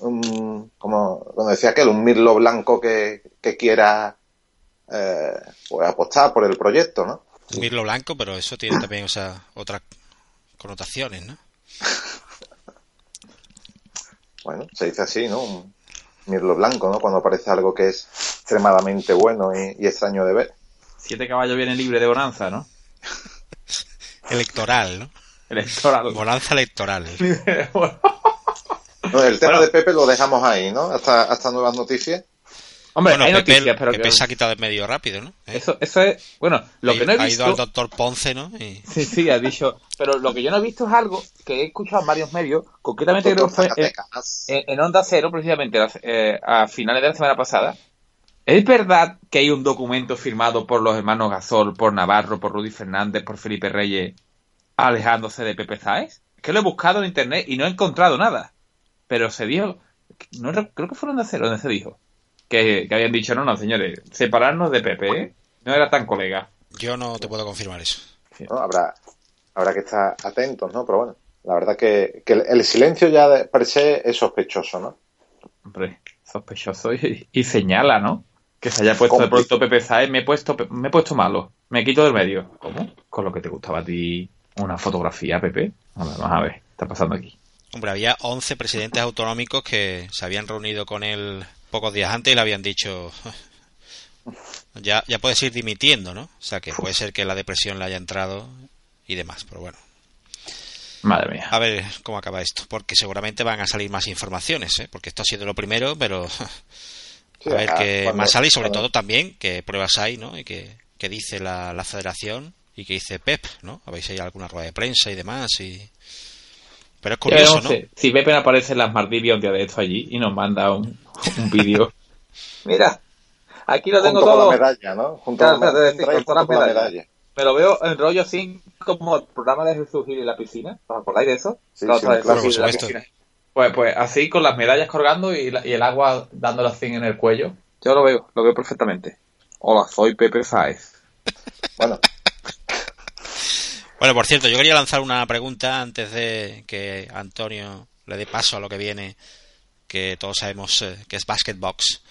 Speaker 2: un, como, como decía aquel, un mirlo blanco que, que quiera eh, pues apostar por el proyecto, ¿no?
Speaker 5: Mirlo blanco, pero eso tiene también o sea, otras connotaciones, ¿no?
Speaker 2: Bueno, se dice así, ¿no? Un mirlo blanco, ¿no? Cuando aparece algo que es extremadamente bueno y, y extraño de ver.
Speaker 3: Siete caballos viene libre de bonanza, ¿no?
Speaker 5: Electoral, ¿no?
Speaker 3: Electoral.
Speaker 5: Bonanza electoral.
Speaker 2: No, el tema
Speaker 3: Bueno.
Speaker 2: de Pepe lo dejamos ahí, ¿no? Hasta, hasta nuevas noticias.
Speaker 3: Hombre,
Speaker 5: bueno,
Speaker 3: hay
Speaker 5: Pepe,
Speaker 3: noticias, pero
Speaker 5: Pepe
Speaker 3: que-
Speaker 5: se ha quitado en medio rápido, ¿no? ¿Eh?
Speaker 3: eso, eso es, bueno, lo
Speaker 5: Ha-
Speaker 3: que no he
Speaker 5: ha
Speaker 3: visto,
Speaker 5: ido al doctor Ponce, ¿no? Y-
Speaker 3: sí, sí, ha dicho, pero lo que yo no he visto es algo que he escuchado en varios medios, concretamente creo que fue en, Onda Cero, precisamente eh, a finales de la semana pasada. ¿Es verdad que hay un documento firmado por los hermanos Gasol, por Navarro, por Rudy Fernández, por Felipe Reyes, alejándose de Pepe Sáez? Es que lo he buscado en internet y no he encontrado nada. Pero se dijo, no, re- creo que fue en Onda Cero donde se dijo, que, que habían dicho, no, no, señores, separarnos de Pepe, ¿eh? No era tan colega.
Speaker 5: Yo no te puedo confirmar eso.
Speaker 2: ¿no? Habrá, habrá que estar atentos, ¿no? Pero bueno, la verdad que, que el, el silencio ya de per se es sospechoso, ¿no?
Speaker 3: Hombre, sospechoso y, y señala, ¿no? Que se haya puesto de pronto Pepe Sáez, me he puesto, me he puesto malo, me quito del medio. ¿Cómo? Con lo que te gustaba a ti una fotografía, Pepe. A ver, vamos a ver, ¿qué está pasando aquí?
Speaker 5: Hombre, había 11 presidentes autonómicos que se habían reunido con él pocos días antes y le habían dicho ya, ya puedes ir dimitiendo, ¿no? O sea que puede ser que la depresión le haya entrado y demás, pero bueno.
Speaker 3: Madre mía.
Speaker 5: A ver cómo acaba esto, porque seguramente van a salir más informaciones, ¿eh? porque esto ha sido lo primero, pero a ver qué más sale y sobre todo también qué pruebas hay, ¿no? Y qué, qué dice la, la federación y qué dice Pep, ¿no? ¿Habéis ahí alguna rueda de prensa y demás? Y Pero es curioso, ¿no?
Speaker 3: sé, Si Pepe aparece en las Maldivas un día de esto allí y nos manda un, un vídeo. Mira, aquí lo tengo
Speaker 2: Junto con
Speaker 3: todo.
Speaker 2: la medalla, ¿no? Junto
Speaker 3: Claro,
Speaker 2: con la, trae
Speaker 3: con
Speaker 2: con la medalla.
Speaker 3: Me lo veo en rollo así como el programa de Jesús Gil y la piscina. ¿Os acordáis de eso?
Speaker 2: Sí, claro,
Speaker 3: la
Speaker 5: por.
Speaker 3: Pues, pues así con las medallas colgando y, la- y el agua dándole así en el cuello. Yo lo veo, lo veo perfectamente. Hola, soy Pepe Sáez.
Speaker 2: Bueno,
Speaker 5: Bueno, por cierto, yo quería lanzar una pregunta antes de que Antonio le dé paso a lo que viene, que todos sabemos eh, que es Basketbox.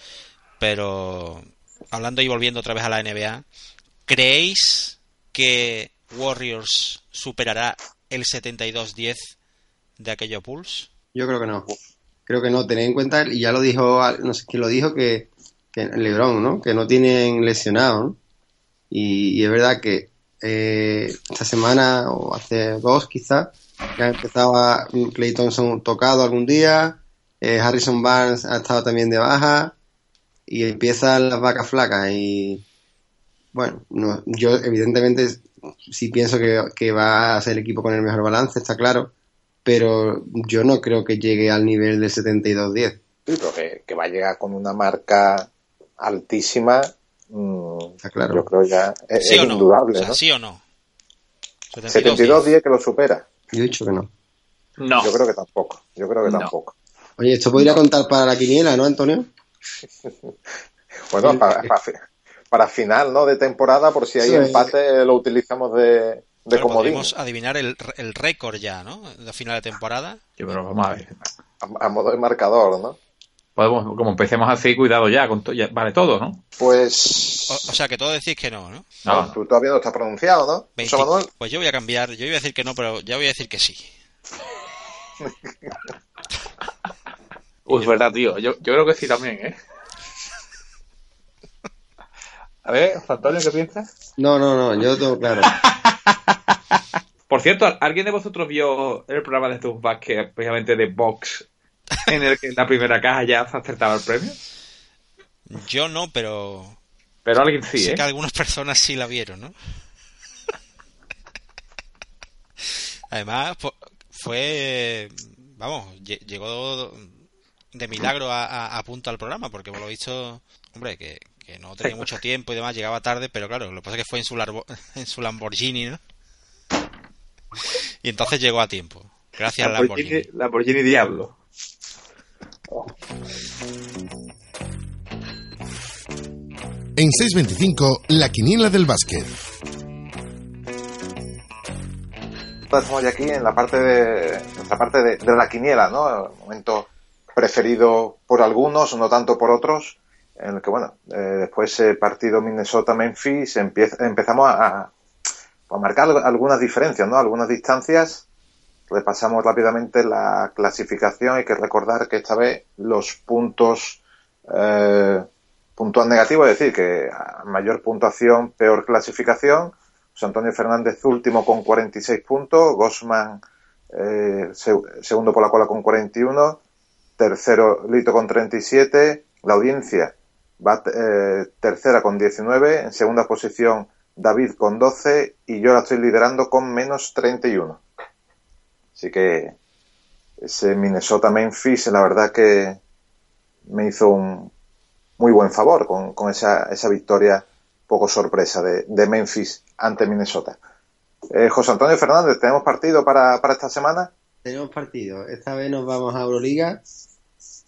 Speaker 5: Pero hablando y volviendo otra vez a la NBA, ¿creéis que Warriors superará el 72-10 de aquello Pulse?
Speaker 4: Yo creo que no. Creo que no. Tened en cuenta, y ya lo dijo, no sé quién lo dijo, que, que LeBron, ¿no? Que no tienen lesionado, ¿no? Y es verdad que eh, esta semana, o hace dos quizás, ya empezaba Clay Thompson tocado algún día, eh, Harrison Barnes ha estado también de baja, y empiezan las vacas flacas. Y bueno, no, yo evidentemente sí pienso que, va a ser el equipo con el mejor balance, está claro pero yo no creo que llegue al nivel del 72-10.
Speaker 2: sí, pero que, que va a llegar con una marca altísima, mm,
Speaker 4: Está claro.
Speaker 2: yo creo ya es,
Speaker 5: ¿Sí
Speaker 2: es
Speaker 5: o no?
Speaker 2: indudable,
Speaker 5: O sea,
Speaker 2: ¿no?
Speaker 5: ¿Sí o no?
Speaker 2: 72 días que lo supera.
Speaker 4: Yo he dicho que no.
Speaker 3: No.
Speaker 2: Yo creo que tampoco. Yo creo que
Speaker 3: No.
Speaker 2: tampoco.
Speaker 4: Oye, esto podría contar para la quiniela, ¿no, Antonio?
Speaker 2: Bueno, para, para, fi- para final, ¿no? De temporada, por si hay
Speaker 4: Sí.
Speaker 2: empate, lo utilizamos de, de comodín.
Speaker 5: podríamos adivinar el, el récord ya, ¿no? De final de temporada.
Speaker 3: Yo, pero vamos a ver.
Speaker 2: A, a modo de marcador, ¿no?
Speaker 3: Podemos, como empecemos así, cuidado ya, con to- ya- vale todo, ¿no?
Speaker 2: Pues.
Speaker 5: O, o sea, que todo decís que no, ¿no?
Speaker 3: No,
Speaker 2: no, tú todavía no está pronunciado, ¿no?
Speaker 5: 20
Speaker 2: José Manuel.
Speaker 5: Pues yo voy a cambiar, yo iba a decir que no, pero ya voy a decir que sí.
Speaker 3: Pues verdad, tío. Yo, yo creo que sí también, ¿eh? A ver, Antonio, ¿qué piensas?
Speaker 4: No, no, no, yo lo tengo claro.
Speaker 3: Por cierto, ¿alguien de vosotros vio el programa de Steve Basket, precisamente de Box, en el que en la primera caja ya se acertaba el premio?
Speaker 5: Yo no, pero
Speaker 3: Pero alguien sí,
Speaker 5: sé
Speaker 3: ¿eh?
Speaker 5: que algunas personas sí la vieron, ¿no? Además, fu- fue, vamos, lle- llegó de milagro a, a- a punto al programa, porque por lo visto, hombre, que, que no tenía mucho tiempo y demás, llegaba tarde, pero claro, lo que pasa es que fue en su, larbo- en su Lamborghini, ¿no? Y entonces llegó a tiempo, gracias
Speaker 3: Lamborghini.
Speaker 5: Lamborghini
Speaker 3: Diablo.
Speaker 1: En 625, la quiniela del básquet.
Speaker 2: Estamos ya aquí en la parte de nuestra parte de, la quiniela, ¿no? El momento preferido por algunos, no tanto por otros, en el que, bueno, eh, después ese partido Minnesota-Memphis empezamos a- a marcar algunas diferencias, ¿no? Algunas distancias. Repasamos rápidamente la clasificación. Hay que recordar que esta vez los puntos eh, puntúan negativos, es decir, que mayor puntuación, peor clasificación. Antonio Fernández último con 46 puntos, Gosman eh, se- segundo por la cola con 41, tercero Lito con 37, la audiencia va eh, tercera con 19, en segunda posición David con 12 y yo la estoy liderando con menos 31. Así que ese Minnesota-Memphis la verdad que me hizo un muy buen favor con, con esa, esa victoria poco sorpresa de, de Memphis ante Minnesota. Eh, José Antonio Fernández, ¿tenemos partido para, para esta semana?
Speaker 4: Tenemos partido. Esta vez nos vamos a Euroliga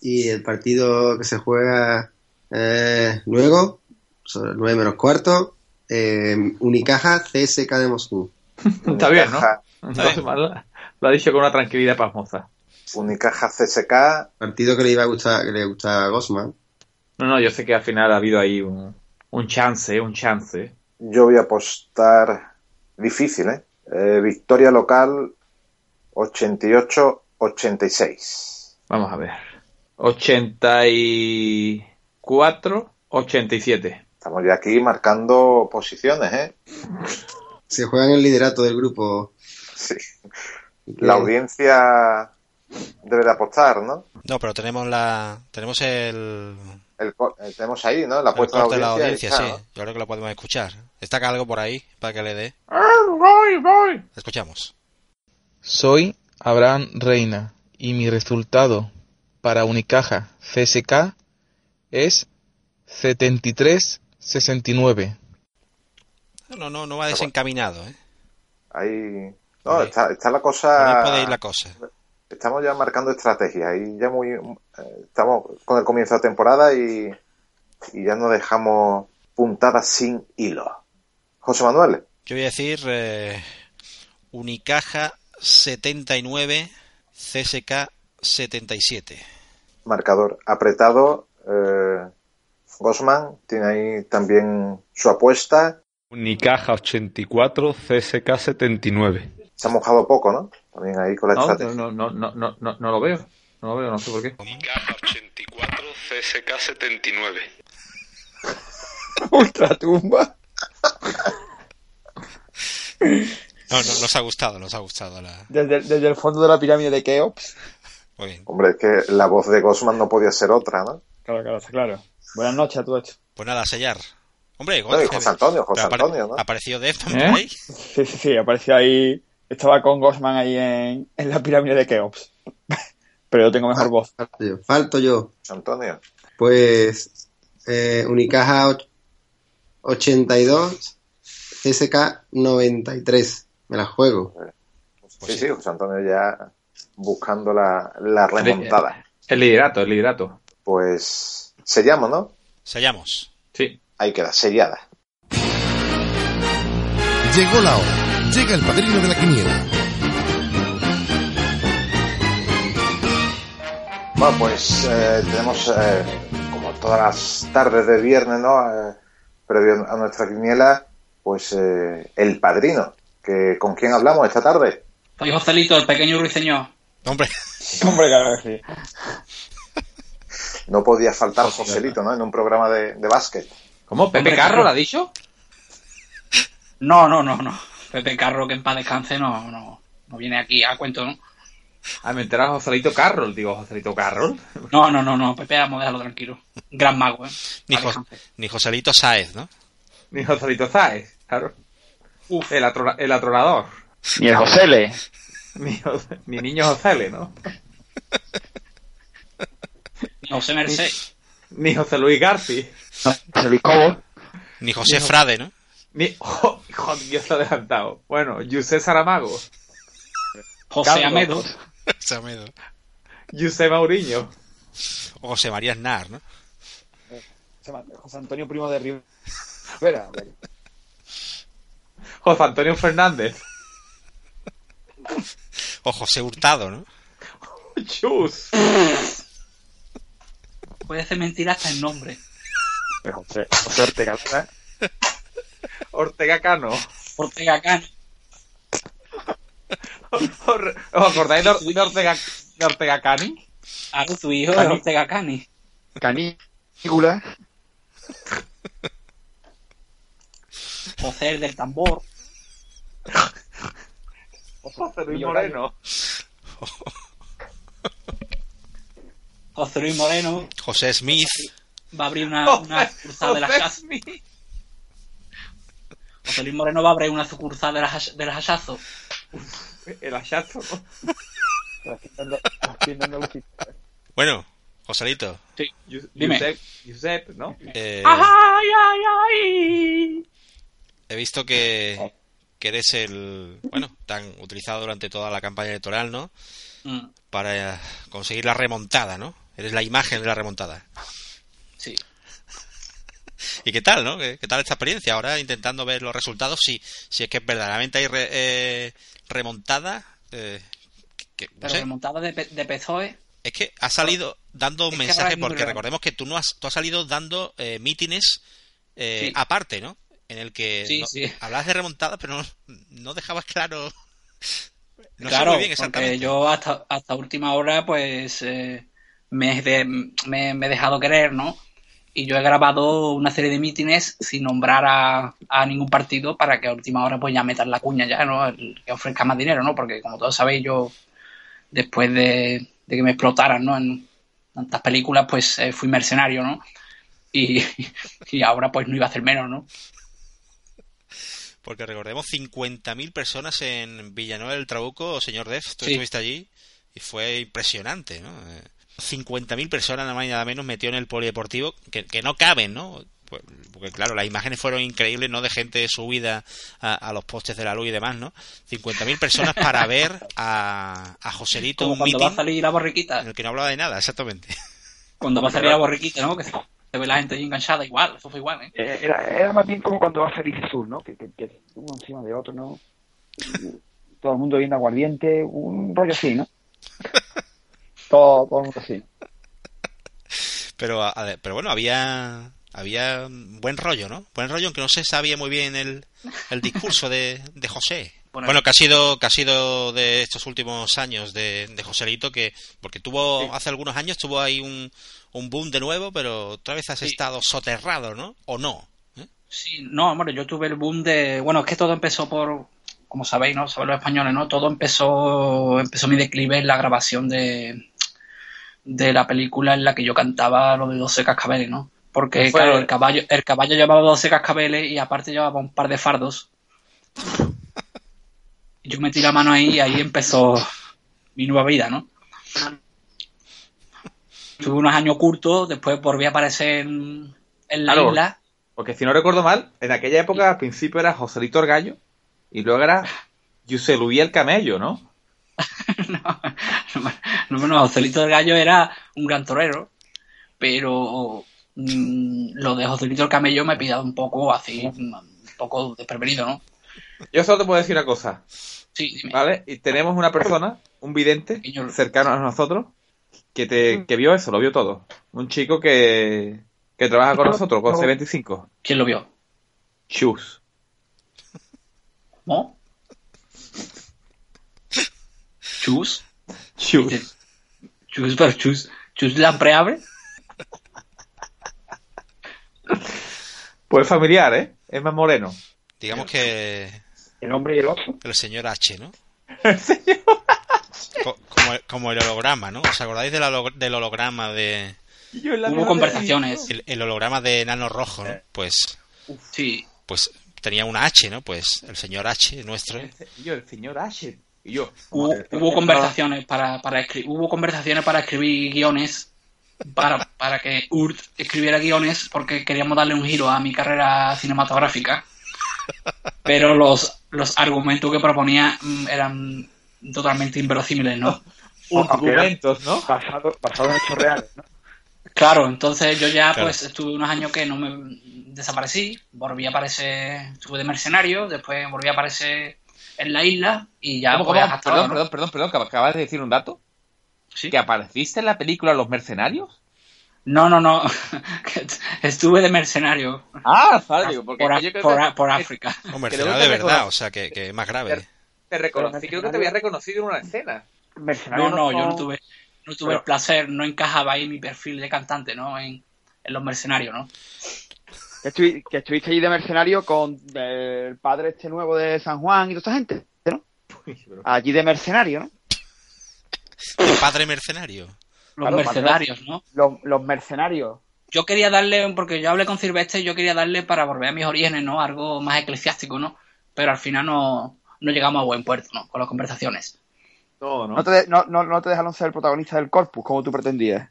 Speaker 4: y el partido que se juega eh, luego, sobre el 9 menos cuarto, eh, Unicaja CSK de Moscú.
Speaker 3: Está bien, ¿no? Hace mal. Lo ha dicho con una tranquilidad pasmosa.
Speaker 2: Unicaja CSK,
Speaker 4: Partido que le iba a gustar, que le gusta a Gosman.
Speaker 3: No, no, yo sé que al final ha habido ahí un, un chance, un chance.
Speaker 2: yo voy a apostar difícil, ¿eh? Eh, victoria local 88-86.
Speaker 3: Vamos a ver. 84, 87.
Speaker 2: Estamos ya aquí marcando posiciones, ¿eh?
Speaker 4: Se juega en el liderato del grupo.
Speaker 2: Sí. La audiencia debe de apostar, ¿no?
Speaker 5: No, pero tenemos la tenemos el,
Speaker 2: El, co- eh, tenemos ahí, ¿no? La
Speaker 5: el
Speaker 2: apuesta
Speaker 5: de la audiencia,
Speaker 2: está,
Speaker 5: sí.
Speaker 2: ¿no?
Speaker 5: Yo creo que lo podemos escuchar. ¿Está algo por ahí para que le dé?
Speaker 3: Voy, voy.
Speaker 5: Escuchamos.
Speaker 7: Soy Abraham Reina y mi resultado para Unicaja CSK es 73-69.
Speaker 5: No, no, no va desencaminado, ¿eh?
Speaker 2: Ahí. No, está, está la
Speaker 5: Por ahí
Speaker 2: cosa.
Speaker 5: puede ir la cosa.
Speaker 2: Estamos ya marcando estrategia y ya muy. eh, estamos con el comienzo de temporada y, y ya no dejamos puntadas sin hilo. José Manuel,
Speaker 5: Yo voy a decir eh, Unicaja 79, CSK 77.
Speaker 2: marcador apretado. Eh, Gosman tiene ahí también su apuesta.
Speaker 8: Unicaja 84, CSK 79.
Speaker 2: Se ha mojado poco, ¿no? También ahí con la
Speaker 3: No,
Speaker 2: estrategia.
Speaker 3: no, no, no, no, no, no lo veo. No lo veo, no sé por qué.
Speaker 8: Unicaja 84, CSK 79.
Speaker 9: Ultratumba.
Speaker 5: No, no, nos ha gustado, nos ha gustado la...
Speaker 9: Desde, desde el fondo de la pirámide de Keops.
Speaker 5: Muy bien.
Speaker 2: Hombre, es que la voz de Gosman no podía ser otra, ¿no?
Speaker 9: Claro, claro, está claro. Buenas noches a todos.
Speaker 5: Pues nada, a sellar. Hombre,
Speaker 2: No, José Antonio, José Antonio, ¿no?
Speaker 5: Apareció Defton
Speaker 3: ¿Eh?
Speaker 5: ahí.
Speaker 9: Sí, sí, sí, apareció ahí. Estaba con Gosman ahí en, en la pirámide de Keops. Pero yo tengo mejor voz.
Speaker 4: Falto yo. Falto yo.
Speaker 2: Antonio.
Speaker 4: Pues eh, Unicaja och- 82, CSK 93. Me la juego.
Speaker 2: Sí, sí, José Antonio ya buscando la, la remontada.
Speaker 3: El liderato, el liderato.
Speaker 2: Pues sellamos, ¿no?
Speaker 5: Sellamos.
Speaker 3: Sí.
Speaker 2: Ahí queda, sellada.
Speaker 1: Llegó la hora. Llega el padrino de la quiniela.
Speaker 2: Bueno, pues eh, tenemos, eh, como todas las tardes de viernes, ¿no? Eh, previo a nuestra quiniela, pues eh, el padrino. Que, ¿Con quién hablamos esta tarde?
Speaker 10: Soy Joselito, el pequeño ruiseñor.
Speaker 5: Hombre,
Speaker 9: Hombre, claro que sí.
Speaker 2: No podía faltar Joselito, ¿no? En un programa de, de básquet.
Speaker 3: ¿Cómo? ¿Pepe Carro lo ha dicho?
Speaker 10: No, no, no, no. Pepe Carro, que en paz descanse, no, no, no viene aquí a cuento, ¿no?
Speaker 3: Ah, me enteraba Joselito Carroll. Digo, Joselito Carroll.
Speaker 10: No, no, no, no, Pepe, vamos a dejarlo tranquilo. Gran mago, ¿eh?
Speaker 5: ni, Jo- ni Joselito Sáez, ¿no?
Speaker 3: Ni Joselito Sáez. Claro.
Speaker 10: Uf.
Speaker 3: El, atro- el atronador.
Speaker 9: Ni el Josele.
Speaker 3: Ni, José- ni niño Josele, ¿no?
Speaker 10: Ni José Merced.
Speaker 3: Ni José Luis Garci.
Speaker 9: José Luis Cobo.
Speaker 5: Ni José Frade, ¿no?
Speaker 3: Ni. ¡Oh, hijo, Dios ha adelantado! Bueno, José Saramago.
Speaker 10: José
Speaker 3: Carlos.
Speaker 10: Amedo.
Speaker 5: Samedo.
Speaker 3: José Mauriño.
Speaker 5: O José María Aznar, ¿no?
Speaker 9: José Antonio Primo de Rivera. Espera,
Speaker 3: José Antonio Fernández.
Speaker 5: O José Hurtado, ¿no?
Speaker 3: Chus.
Speaker 10: Puede ser mentira hasta el nombre.
Speaker 9: José, José Ortega. ¿eh?
Speaker 3: Ortega Cano.
Speaker 10: Ortega Cani.
Speaker 3: ¿Os acordáis de, Or- de Ortega, de Ortega Cani?
Speaker 10: A tu hijo es
Speaker 9: Cani.
Speaker 10: Ortega Cani.
Speaker 9: Canícula.
Speaker 10: José el del tambor.
Speaker 3: José Luis. Moreno.
Speaker 10: José Luis Moreno
Speaker 5: José Smith.
Speaker 10: va a abrir una, una sucursal de las.
Speaker 3: Smith.
Speaker 10: José Luis Moreno va a abrir una sucursal de las, Hash- de las Hachazo.
Speaker 3: El hachazo.
Speaker 5: Bueno, Joselito.
Speaker 10: Sí. Dime.
Speaker 3: Josep, Josep, ¿no?
Speaker 5: eh,
Speaker 10: ¡Ay, ay, ay!
Speaker 5: he visto que, que eres el, bueno, tan utilizado durante toda la campaña electoral, ¿no?
Speaker 10: Mm,
Speaker 5: Para eh, conseguir la remontada, ¿no? Eres la imagen de la remontada. ¿Y qué tal, no? ¿Qué, qué tal esta experiencia? Ahora intentando ver los resultados, si, si es que verdaderamente hay re- eh, remontada. eh, que- no
Speaker 10: Pero
Speaker 5: sé,
Speaker 10: remontada de, de PSOE.
Speaker 5: es que ha salido dando
Speaker 10: es muy
Speaker 5: porque recordemos que tú no has, tú has salido dando eh, mítines eh,
Speaker 10: Sí.
Speaker 5: aparte, ¿no? En el que
Speaker 10: Sí,
Speaker 5: no-
Speaker 10: sí.
Speaker 5: hablabas de remontada, pero no, no dejabas claro. No sé
Speaker 10: claro,
Speaker 5: muy bien
Speaker 10: porque
Speaker 5: exactamente.
Speaker 10: yo hasta, hasta última hora, pues, eh, me, he de- me, me he dejado querer, ¿no? Y yo he grabado una serie de mítines sin nombrar a, a ningún partido para que a última hora, pues, ya metan la cuña ya, ¿no? El que ofrezca más dinero, ¿no? Porque, como todos sabéis, yo, después de, de que me explotaran, ¿no? En tantas películas, pues, eh, fui mercenario, ¿no? Y, y ahora, pues, no iba a hacer menos, ¿no?
Speaker 5: Porque recordemos 50.000 personas en Villanueva del Trabuco, señor Def, tú
Speaker 10: Sí.
Speaker 5: estuviste allí y fue impresionante, ¿no? Eh, 50.000 personas nada más y nada menos metió en el polideportivo que, que no caben, ¿no? Pues, Porque claro, las imágenes fueron increíbles, ¿no? De gente subida a, a los postes de la luz y demás, ¿no? 50.000 personas para ver a, a Joselito
Speaker 10: Como
Speaker 5: un
Speaker 10: cuando va a salir la borriquita.
Speaker 5: en el que no hablaba de nada, exactamente.
Speaker 10: Cuando va a salir la borriquita, ¿no? Que se, se ve la gente ahí enganchada, igual, eso fue igual, ¿eh?
Speaker 9: Eh, Era, era más bien como cuando va a salir Jesús, ¿no? Que, que, que uno encima de otro, ¿no? Todo el mundo viendo aguardiente, un rollo así, ¿no? Todo, todo así.
Speaker 5: Pero, a- a- pero bueno, había había buen rollo, ¿no? Buen rollo, aunque no se sabía muy bien el, el discurso de, de José.
Speaker 10: Bueno,
Speaker 5: Bueno, que ha sido que ha sido de estos últimos años de, de Joselito, que porque tuvo hace algunos años tuvo ahí un, un boom de nuevo, pero otra vez has
Speaker 10: Sí.
Speaker 5: estado soterrado, ¿no? ¿O no? ¿Eh?
Speaker 10: Sí, no, hombre, yo tuve el boom de. Bueno, es que todo empezó por. Como sabéis, ¿no? Sabéis los españoles, ¿no? Todo empezó. Empezó mi declive en la grabación de. De la película en la que yo cantaba lo de 12 cascabeles, ¿no? Porque,
Speaker 3: Fue-
Speaker 10: claro, el caballo, el caballo llevaba 12 cascabeles y aparte llevaba un par de fardos. Yo metí la mano ahí y ahí empezó mi nueva vida, ¿no? Tuve unos años ocultos, después volví a aparecer en, en la
Speaker 3: Claro.
Speaker 10: isla.
Speaker 3: Porque si no recuerdo mal, en aquella época al principio era Joselito el Gallo y luego era José Luis el Camello, ¿no?
Speaker 10: No, no, Joselito del Gallo era un gran torero, pero mm, lo de Joselito el Camello me ha pillado un poco así, mm, un poco desprevenido, ¿no?
Speaker 3: Yo solo te puedo decir una cosa,
Speaker 10: Sí, dime.
Speaker 3: ¿vale? Y tenemos una persona, un vidente, cercano a nosotros, que te que vio eso, lo vio todo. Un chico que, que trabaja con nosotros, con C25.
Speaker 10: ¿Quién lo vio?
Speaker 3: Chus.
Speaker 10: ¿No? ¿Chus?
Speaker 3: Chus.
Speaker 10: ¿Chus, pero Chus? ¿Chus Lampreabre?
Speaker 3: Pues familiar, ¿eh? Es más moreno.
Speaker 5: Digamos que
Speaker 9: El hombre y el oso.
Speaker 5: el señor H, ¿no? Co- Como, el- como el holograma, ¿no? ¿Os acordáis del, holo- del holograma de...
Speaker 3: La
Speaker 10: Hubo conversaciones.
Speaker 5: El, el holograma de Nano Rojo, ¿no? Pues,
Speaker 10: Sí.
Speaker 5: pues tenía una H, ¿no? Pues el señor H nuestro.
Speaker 3: yo, el señor Asher. Y yo,
Speaker 10: Hubo, hubo conversaciones para, para escribir, hubo conversaciones para escribir guiones, para, para que Urt escribiera guiones, porque queríamos darle un giro a mi carrera cinematográfica. Pero los, los argumentos que proponía mm, eran totalmente inverosímiles, ¿no?
Speaker 3: argumentos, ¿no?
Speaker 9: Basado, basado en hechos reales, ¿no?
Speaker 10: Claro, entonces yo ya
Speaker 5: Claro.
Speaker 10: pues estuve unos años que no me desaparecí, volví a aparecer, estuve de mercenario, después volví a aparecer en la isla y ya
Speaker 3: ¿Cómo,
Speaker 10: pues,
Speaker 3: cómo? Perdón, perdón, perdón, perdón, que acabas de decir un dato.
Speaker 10: Sí.
Speaker 3: ¿Que apareciste en la película Los Mercenarios?
Speaker 10: No, no, no. estuve de mercenario
Speaker 3: Ah, vale, porque
Speaker 10: por, a-
Speaker 3: yo creo
Speaker 10: por
Speaker 3: que-
Speaker 10: a- por África.
Speaker 5: De verdad, o sea, que, que es más grave.
Speaker 3: Te reconocí, creo que te había reconocido en una escena.
Speaker 9: Mercenario
Speaker 10: No, no, yo no tuve, no tuve
Speaker 9: Pero-
Speaker 10: el placer, no encajaba ahí mi perfil de cantante, ¿no? En, en los mercenarios, ¿no?
Speaker 9: Que, estuvi- que estuviste allí de mercenario con el padre este nuevo de San Juan y toda esta gente, ¿no? Allí de mercenario, ¿no?
Speaker 5: El padre mercenario.
Speaker 10: Los
Speaker 9: Claro,
Speaker 10: mercenarios, ¿no?
Speaker 9: Los, los mercenarios.
Speaker 10: Yo quería darle, porque yo hablé con Silvestre, yo quería darle para volver a mis orígenes, ¿no? Algo más eclesiástico, ¿no? Pero al final no, no llegamos a buen puerto, ¿no? Con las conversaciones.
Speaker 3: No,
Speaker 9: No te, de- no, no, no te dejaron ser el protagonista del corpus como tú pretendías.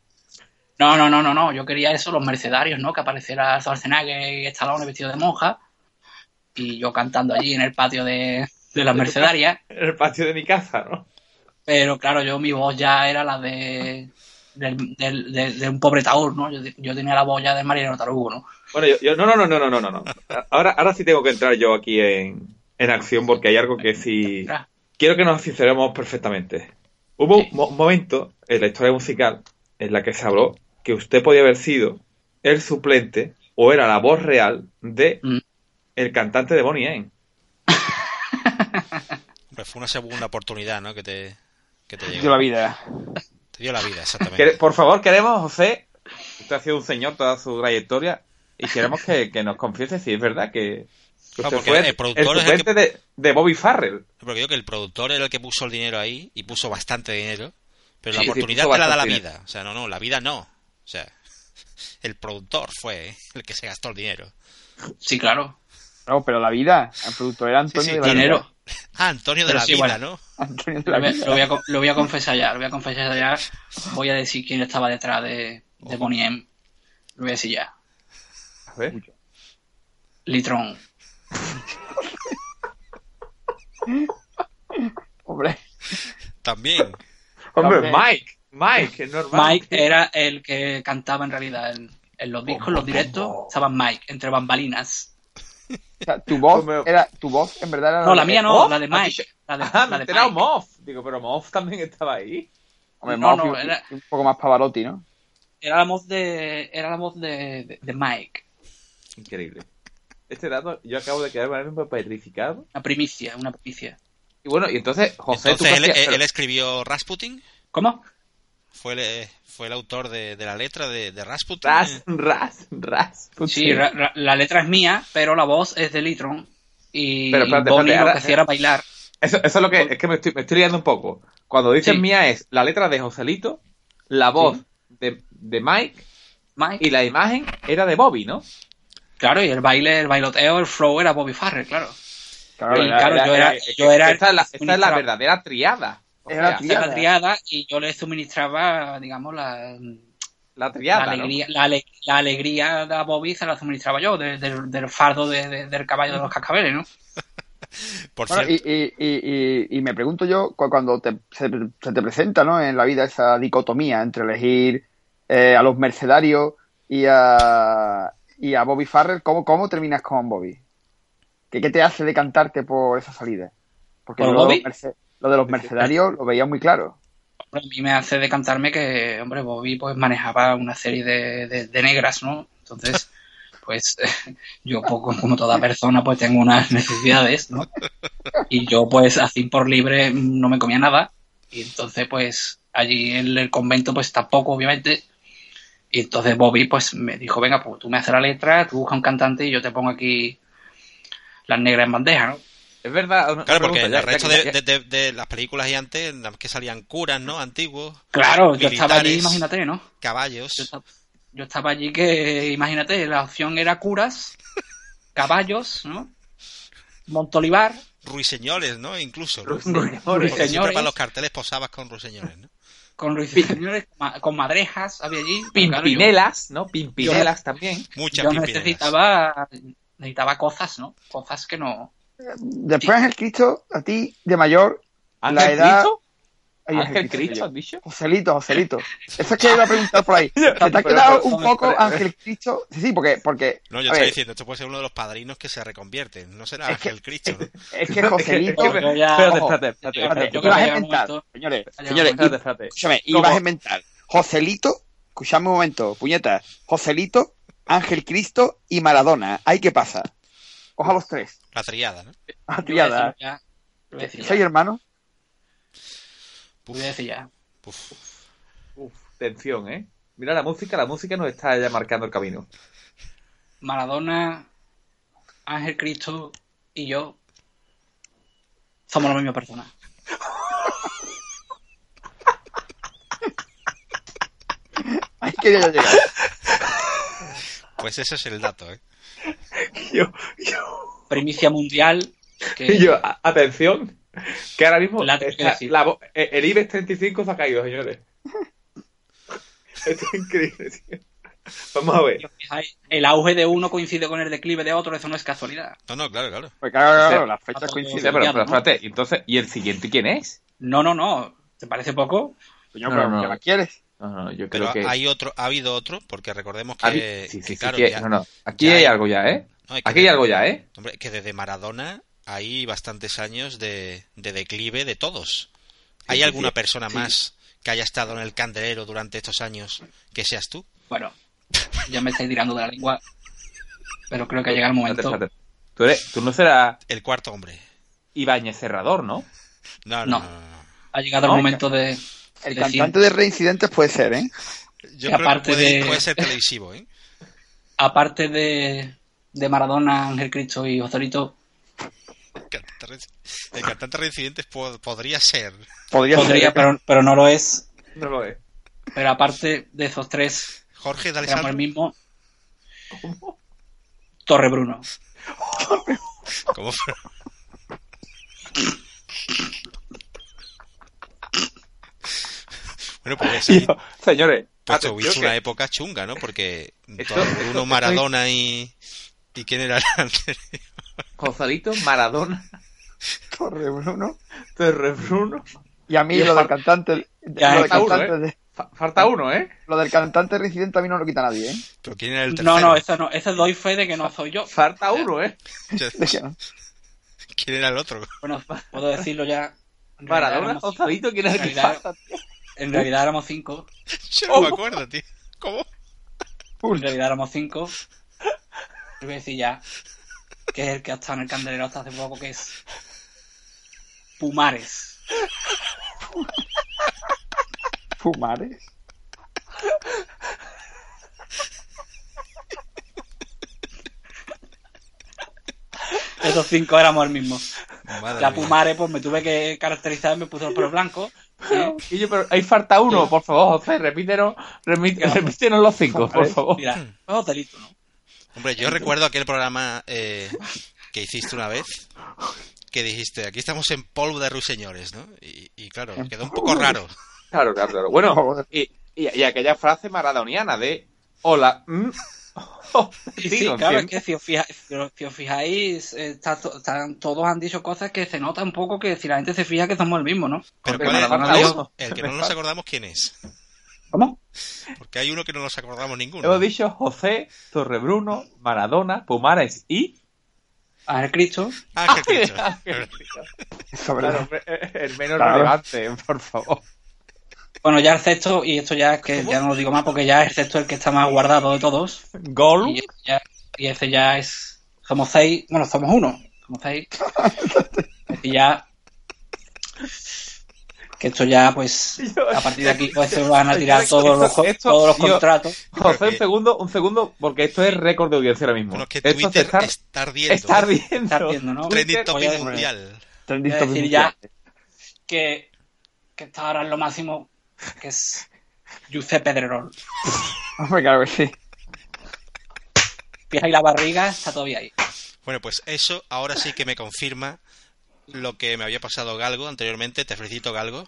Speaker 10: No, no, no, no, no. Yo quería eso, los mercenarios, ¿no? Que apareciera Schwarzenegger y Stallone vestido de monja. Y yo cantando allí en el patio de, de las mercedarias.
Speaker 3: En el patio de mi casa, ¿no?
Speaker 10: Pero claro, yo mi voz ya era la de, del- del- de, de un pobre taur, ¿no? Yo, yo tenía la voz ya del marinero tarugo, ¿no?
Speaker 3: Bueno, yo, yo- no, no, no, no, no, no, no. Ahora, ahora sí tengo que entrar yo aquí en, en acción porque hay algo que sí... Quiero que nos sinceremos perfectamente. Hubo un mo- momento en la historia musical en la que se habló que usted podía haber sido el suplente o era la voz real de
Speaker 10: Mm.
Speaker 3: el cantante de Bonnie M.
Speaker 5: Fue una segunda oportunidad, ¿no? Que te, que te
Speaker 9: Dio la vida.
Speaker 5: Te dio la vida, exactamente.
Speaker 3: Por favor, queremos, José, usted ha sido un señor toda su trayectoria y queremos que, que nos confiese si es verdad que,
Speaker 5: Claro, porque
Speaker 3: fue
Speaker 5: el productor
Speaker 3: el
Speaker 5: es el
Speaker 3: suplente de, de Bobby Farrell.
Speaker 5: Porque digo que el productor era el que puso el dinero ahí y puso bastante dinero, pero
Speaker 3: Sí,
Speaker 5: la oportunidad te la da la vida. O sea, no, no, la vida no. O sea, el productor fue el que se gastó el dinero.
Speaker 10: sí, claro.
Speaker 9: No, pero la vida. El productor era Antonio
Speaker 5: sí,
Speaker 9: de la
Speaker 10: dinero.
Speaker 9: Vida.
Speaker 5: Ah, Antonio de
Speaker 10: Pero
Speaker 5: la
Speaker 10: sí,
Speaker 5: vida,
Speaker 10: bueno.
Speaker 5: ¿no?
Speaker 9: Antonio de
Speaker 10: Lo
Speaker 9: la
Speaker 10: voy, a,
Speaker 9: Vida.
Speaker 10: lo voy a lo voy a confesar ya, lo voy a confesar ya. Voy a decir quién estaba detrás de, de Bonnie M. Lo voy a decir ya.
Speaker 3: A ver.
Speaker 10: Litron.
Speaker 9: Hombre,
Speaker 5: También.
Speaker 3: Hombre,
Speaker 9: Hombre.
Speaker 3: Mike. Mike, es normal.
Speaker 10: Mike era el que cantaba en realidad en, en los discos, en los directos. Estaba Mike, entre bambalinas.
Speaker 9: o sea, tu voz era, tu voz en verdad era
Speaker 10: No, la mía no,
Speaker 3: ¿Moff?
Speaker 10: la de
Speaker 3: ¿Has
Speaker 10: Mike. La de,
Speaker 3: Ah, me
Speaker 10: la de
Speaker 3: enterado
Speaker 10: Mike.
Speaker 3: Moff. Digo, pero Moff también estaba ahí.
Speaker 9: Hombre,
Speaker 10: No,
Speaker 9: Moff
Speaker 10: no,
Speaker 9: y-
Speaker 10: era-
Speaker 9: un poco más Pavarotti, ¿no?
Speaker 10: Era la voz de, era la voz de, de, de Mike.
Speaker 3: Increíble. Este dato, yo acabo de quedarme petrificado.
Speaker 10: Una primicia, una primicia.
Speaker 3: Y bueno, y entonces, José,
Speaker 5: Entonces
Speaker 3: tú
Speaker 5: él,
Speaker 3: qué hacías?
Speaker 5: él-
Speaker 3: Pero-
Speaker 5: él escribió Rasputin.
Speaker 10: ¿Cómo?
Speaker 5: Fue el, eh, fue el autor de, de la letra de, de Rasputin.
Speaker 3: Ras, ras, ras.
Speaker 10: Sí, ra- ra- la letra es mía, pero la voz es de Litron. Y,
Speaker 3: Pero espérate,
Speaker 10: y Bonnie
Speaker 3: espérate,
Speaker 10: lo
Speaker 3: ahora-
Speaker 10: que hacía era bailar.
Speaker 3: Eso, eso es lo que es que me estoy, me estoy liando un poco. Cuando dices
Speaker 10: Sí.
Speaker 3: mía es la letra de Joselito, la voz de, de Mike
Speaker 10: Mike.
Speaker 3: y la imagen era de Bobby, ¿no?
Speaker 10: Claro, y el baile, el bailoteo, el flow era Bobby Farrell, claro.
Speaker 9: Claro,
Speaker 10: Y
Speaker 9: era-
Speaker 10: claro, yo era, yo era
Speaker 3: esta es la, esta es la
Speaker 10: suministraba-
Speaker 3: verdadera triada. O
Speaker 9: Era
Speaker 3: sea,
Speaker 9: tri-
Speaker 10: esta es la triada y yo le suministraba, digamos, la,
Speaker 3: la
Speaker 10: la
Speaker 3: triada, ¿no?
Speaker 10: alegría, la, ale- la alegría a Bobby se la suministraba yo, de- del- del fardo de- de- del caballo de los cascabeles, ¿no?
Speaker 5: Por
Speaker 9: Bueno,
Speaker 5: cierto,
Speaker 9: y, y, y, y- y me pregunto yo, cu- cuando te- se, se te presenta ¿no? en la vida esa dicotomía entre elegir eh, a los mercenarios y a, y a Bobby Farrell, ¿cómo, cómo terminas con Bobby? ¿Qué, qué te hace decantarte por esa salida? Porque
Speaker 10: ¿Por
Speaker 9: de
Speaker 10: Bobby?
Speaker 9: merce- lo de los mercenarios lo veía muy claro.
Speaker 10: A mí me hace decantarme que, hombre, Bobby pues manejaba una serie de, de- de negras, ¿no? Entonces, pues yo poco, como toda persona pues tengo unas necesidades, ¿no? Y yo pues así por libre no me comía nada. Y entonces pues allí en el convento pues tampoco, obviamente. Y entonces Bobby pues me dijo, venga, pues tú me haces la letra, tú busca un cantante y yo te pongo aquí las negras en bandeja, ¿no?
Speaker 3: Es verdad. una-
Speaker 5: claro, porque en
Speaker 3: pregunta,
Speaker 5: el
Speaker 3: ya-
Speaker 5: resto
Speaker 3: ya-
Speaker 5: de,
Speaker 3: ya-
Speaker 5: de- de- de las películas y antes, en las que salían curas, ¿no? Antiguos.
Speaker 10: Claro, yo estaba allí, imagínate, ¿no? Yo
Speaker 5: Caballos.
Speaker 10: estaba, yo estaba allí que, imagínate, la opción era curas, caballos, ¿no? Montolivar,
Speaker 5: Ruiseñores, ¿no? Incluso. ¿no?
Speaker 3: Ruiseñores.
Speaker 5: Porque siempre para los carteles posabas con ruiseñores, ¿no?
Speaker 10: con ruiseñores, con madrejas, había allí.
Speaker 3: Pimpinelas, ¿no? Pimpinelas también.
Speaker 5: Muchas
Speaker 10: yo, necesitaba, necesitaba cosas, ¿no? Cosas que no.
Speaker 9: Después Ángel Cristo, a ti de mayor,
Speaker 3: ¿Ángel
Speaker 9: la edad...
Speaker 3: Cristo?
Speaker 9: Ay,
Speaker 3: ¿Ángel
Speaker 9: Cristo,
Speaker 3: has dicho?
Speaker 9: Joselito, Joselito. Eso es que iba a preguntar por ahí. ¿Se te ha quedado un poco Ángel Cristo? Sí, sí, porque, porque
Speaker 5: No, yo estoy
Speaker 9: ver,
Speaker 5: diciendo, esto puede ser uno de los padrinos que se reconvierten. No será
Speaker 9: Es que-
Speaker 5: Ángel Cristo,
Speaker 9: es que Joselito...
Speaker 3: Espérate, espérate, espérate,
Speaker 10: yo-
Speaker 9: ibas a inventar, señores, señores,
Speaker 10: momento-
Speaker 3: Espérate, espérate.
Speaker 9: escúchame,
Speaker 3: ¿Cómo?
Speaker 9: ibas a inventar Joselito, escúchame un momento, puñeta, Joselito, Ángel Cristo y Maradona. ¿Ahí qué pasa? Coja los tres.
Speaker 5: La triada, ¿no?
Speaker 9: Ah,
Speaker 10: Yo voy a
Speaker 9: triada.
Speaker 10: ya, voy decir ya.
Speaker 5: Uf.
Speaker 3: Uf, tensión, ¿eh? Mira la música, la música nos está ya marcando el camino.
Speaker 10: Maradona, Ángel Cristo y yo somos la misma persona.
Speaker 9: Ahí quería yo llegar.
Speaker 5: Pues ese es el dato, ¿eh?
Speaker 3: Yo, yo,
Speaker 10: Primicia mundial. Que
Speaker 3: yo, atención, que ahora mismo
Speaker 10: La que
Speaker 3: la eh, el IBEX 35 se ha caído, señores. Esto es increíble, tío. Vamos a ver.
Speaker 10: el auge de uno coincide con el declive de otro, eso no es casualidad.
Speaker 5: No, no, claro, claro.
Speaker 9: Pues claro, claro,
Speaker 3: O sea,
Speaker 9: las fechas coinciden.
Speaker 3: pero, pero espérate, y entonces, ¿y el siguiente quién es?
Speaker 10: No, no, no. ¿Te parece poco?
Speaker 9: Coño,
Speaker 3: No,
Speaker 9: pero
Speaker 3: no,
Speaker 9: ¿qué
Speaker 3: no.
Speaker 9: más quieres?
Speaker 3: No, no, yo
Speaker 5: Pero
Speaker 3: creo que.
Speaker 5: hay otro, ha habido otro, porque recordemos que,
Speaker 3: sí, sí,
Speaker 5: que
Speaker 3: sí,
Speaker 5: claro,
Speaker 3: que-
Speaker 5: ya-
Speaker 3: no, no, aquí
Speaker 5: ya
Speaker 3: hay
Speaker 5: hay-
Speaker 3: algo ya, ¿eh?
Speaker 5: No, hay que-
Speaker 3: Aquí hay algo ya, ¿eh?
Speaker 5: Hombre, que desde Maradona hay bastantes años de, de declive de todos. ¿Hay
Speaker 3: sí,
Speaker 5: alguna
Speaker 3: sí,
Speaker 5: persona
Speaker 3: sí.
Speaker 5: más que haya estado en el candelero durante estos años que seas tú?
Speaker 10: Bueno, ya me estáis tirando de la lengua. Pero creo que ha llegado el momento.
Speaker 3: Tú, eres, tú no serás
Speaker 5: El cuarto hombre.
Speaker 3: Ibáñez Cerrador, ¿no?
Speaker 5: No,
Speaker 10: No.
Speaker 5: no.
Speaker 10: Ha llegado
Speaker 9: No,
Speaker 10: el momento de.
Speaker 9: El
Speaker 10: decir-
Speaker 9: cantante de reincidentes puede ser, ¿eh?
Speaker 5: Yo
Speaker 10: Que
Speaker 5: creo
Speaker 10: aparte
Speaker 5: que puede,
Speaker 10: de-
Speaker 5: puede ser televisivo, ¿eh?
Speaker 10: Aparte de, de Maradona, Ángel Cristo y Joselito,
Speaker 5: El cantante reincidentes po- podría ser.
Speaker 9: Podría,
Speaker 10: podría,
Speaker 9: ser. ¿eh?
Speaker 10: pero, pero no lo es.
Speaker 3: No lo es.
Speaker 10: Pero aparte de esos tres,
Speaker 5: Jorge de
Speaker 10: éramos el mismo.
Speaker 5: ¿Cómo fue? Bueno, pues
Speaker 3: Yo- señores,
Speaker 5: pues tuviste
Speaker 3: que-
Speaker 5: una época chunga, ¿no? Porque
Speaker 3: Esto-
Speaker 5: Bruno,
Speaker 3: esto-
Speaker 5: Maradona y... ¿Y quién era el anterior?
Speaker 3: Gonzalito, Maradona,
Speaker 9: Torre Bruno.
Speaker 3: Torrebruno.
Speaker 9: Y a mí
Speaker 3: Y
Speaker 9: lo del cantante,
Speaker 10: Ya,
Speaker 9: lo del
Speaker 3: falta uno,
Speaker 9: cantante, de-
Speaker 3: Fa- Falta uno, ¿eh?
Speaker 9: lo del cantante residente a mí no lo quita nadie, ¿eh?
Speaker 5: ¿Pero quién era el tercero?
Speaker 10: No, no, eso no, ese doy fe de que no soy yo.
Speaker 3: Falta uno, ¿eh?
Speaker 9: De que no.
Speaker 5: ¿Quién era el otro?
Speaker 10: Bueno, puedo decirlo ya.
Speaker 3: Maradona. Gonzalito, ¿quién es el que
Speaker 10: En realidad-
Speaker 3: falta?
Speaker 10: En realidad éramos cinco.
Speaker 5: Yo no me acuerdo, tío. ¿Cómo?
Speaker 10: En realidad éramos cinco. Voy a decir ya que es el que ha estado en el candelero hasta hace poco, que es Pumares.
Speaker 9: Fumares.
Speaker 10: Esos cinco éramos el mismo.
Speaker 5: Madre
Speaker 10: La
Speaker 5: mía.
Speaker 10: Pumares, pues me tuve que caracterizar, me puso el pelo blanco. ¿eh?
Speaker 3: Y yo, pero ahí falta uno, por favor, José, repítenos, repítenos los cinco, por favor.
Speaker 10: Mira, es Joselito, ¿no?
Speaker 5: Hombre, yo recuerdo aquel programa eh, que hiciste una vez que dijiste, aquí estamos en polvo de ruiseñores, ¿no? Y, y claro, quedó un poco raro.
Speaker 3: Claro, claro, claro. Bueno, y, y, y aquella frase maradoniana de hola. mm,
Speaker 10: Sí,
Speaker 3: sí,
Speaker 10: claro, es que si os, fija- si os- fijáis, eh, está están- todos han dicho cosas que se nota un poco que si la gente se fija que somos el mismo, ¿no?
Speaker 5: Pero ¿cuál es?
Speaker 3: Dijo-
Speaker 5: El que no nos acordamos quién es.
Speaker 10: ¿Cómo?
Speaker 5: Porque hay uno que no nos acordamos ninguno.
Speaker 3: Hemos dicho José, Torrebruno, Maradona, Pumares y.
Speaker 10: Ángel Cristo.
Speaker 5: Ángel Cristo.
Speaker 3: Hombre, el menos
Speaker 9: Claro.
Speaker 3: relevante, por favor.
Speaker 10: Bueno, ya el sexto, y esto ya es que ya no lo digo más porque ya el sexto es el que está más guardado de todos.
Speaker 3: Gol.
Speaker 10: Y, ya, y ese ya es. Somos seis, bueno, somos uno. Somos seis. Y ya. Que esto ya, pues. A partir de aquí, pues se van a tirar todos los,
Speaker 3: Esto-
Speaker 10: todos los contratos.
Speaker 3: José, un segundo, un segundo, porque esto es récord de audiencia ahora mismo.
Speaker 5: Bueno, es que
Speaker 3: esto
Speaker 5: Twitter
Speaker 3: está,
Speaker 5: está ardiendo.
Speaker 3: está
Speaker 5: ¿eh?
Speaker 3: ardiendo.
Speaker 10: Está ardiendo, ¿no?
Speaker 5: Trending topic mundial.
Speaker 9: Trending topic
Speaker 10: decir ya que, que está ahora en lo máximo, que es Giuseppe Pedrerol.
Speaker 9: Hombre, claro que sí.
Speaker 10: Fija y la barriga está todavía ahí.
Speaker 5: Bueno, pues eso ahora sí que me confirma lo que me había pasado Galgo anteriormente. Te felicito, Galgo.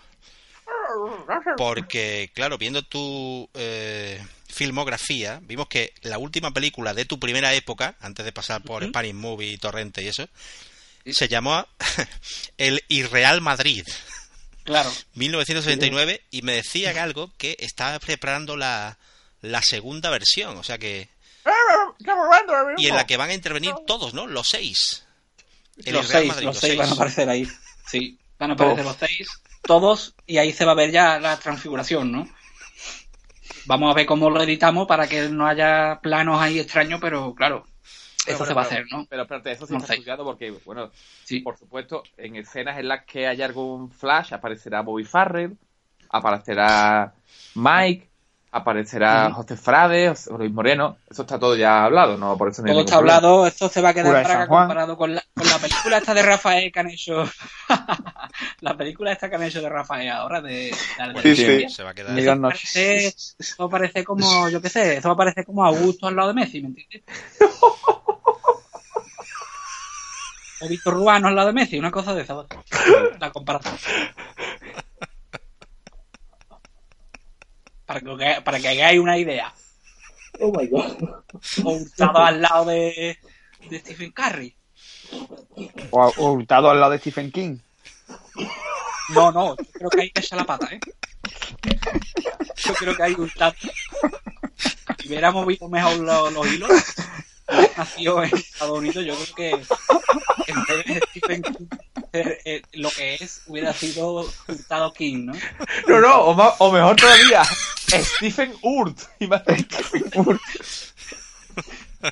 Speaker 5: Porque, claro, viendo tu eh, filmografía, vimos que la última película de tu primera época, antes de pasar por Spanish Movie, Torrente y eso, se llamó El Irreal Madrid,
Speaker 10: Claro.
Speaker 5: 1969, y me decía Galgo que estaba preparando la, la segunda versión, o sea que... Y en la que van a intervenir todos, ¿no? Los seis. El
Speaker 10: los seis,
Speaker 5: Madrid,
Speaker 10: los seis van a aparecer ahí. Sí, van a aparecer los seis, todos, y ahí se va a ver ya la transfiguración, ¿no? Vamos a ver cómo lo editamos para que no haya planos ahí extraños, pero claro, eso
Speaker 3: Bueno,
Speaker 10: se va a hacer, ¿no?
Speaker 3: Pero espérate, eso sí
Speaker 10: No
Speaker 3: está estudiado porque, bueno,
Speaker 10: Sí.
Speaker 3: por supuesto, en escenas en las que haya algún flash aparecerá Bobby Farrell, aparecerá Mike, aparecerá
Speaker 10: Ujú.
Speaker 3: José Frades, Luis Moreno. Eso está todo ya hablado, no por eso no
Speaker 10: Todo está
Speaker 3: problema.
Speaker 10: hablado, esto se va a quedar
Speaker 9: Juan.
Speaker 10: comparado con la, con la película esta de Rafael que han hecho. la película esta que han hecho de Rafael ahora, de, de,
Speaker 9: Sí,
Speaker 10: de-
Speaker 9: sí.
Speaker 5: Se va a quedar...
Speaker 10: Eso parece, eso parece como, yo qué sé, eso parece como Augusto al lado de Messi, ¿me entiendes? O Víctor Ruano al lado de Messi, una cosa de esa. La comparación. Para que, para que hagáis una idea.
Speaker 11: Oh my god.
Speaker 10: O Hurtado al lado de, de Stephen Curry.
Speaker 9: O, o hurtado al lado de Stephen King.
Speaker 10: No, no, yo creo que ahí echa la pata, ¿eh? Yo creo que hay Hurtado. Si hubiéramos visto mejor los, los hilos, nació en Estados Unidos, yo creo que en vez de Stephen King ser, eh, lo que es, hubiera sido Hurtado King, ¿no?
Speaker 3: No, no, o, mejor todavía, Stephen Urt. Imagínate.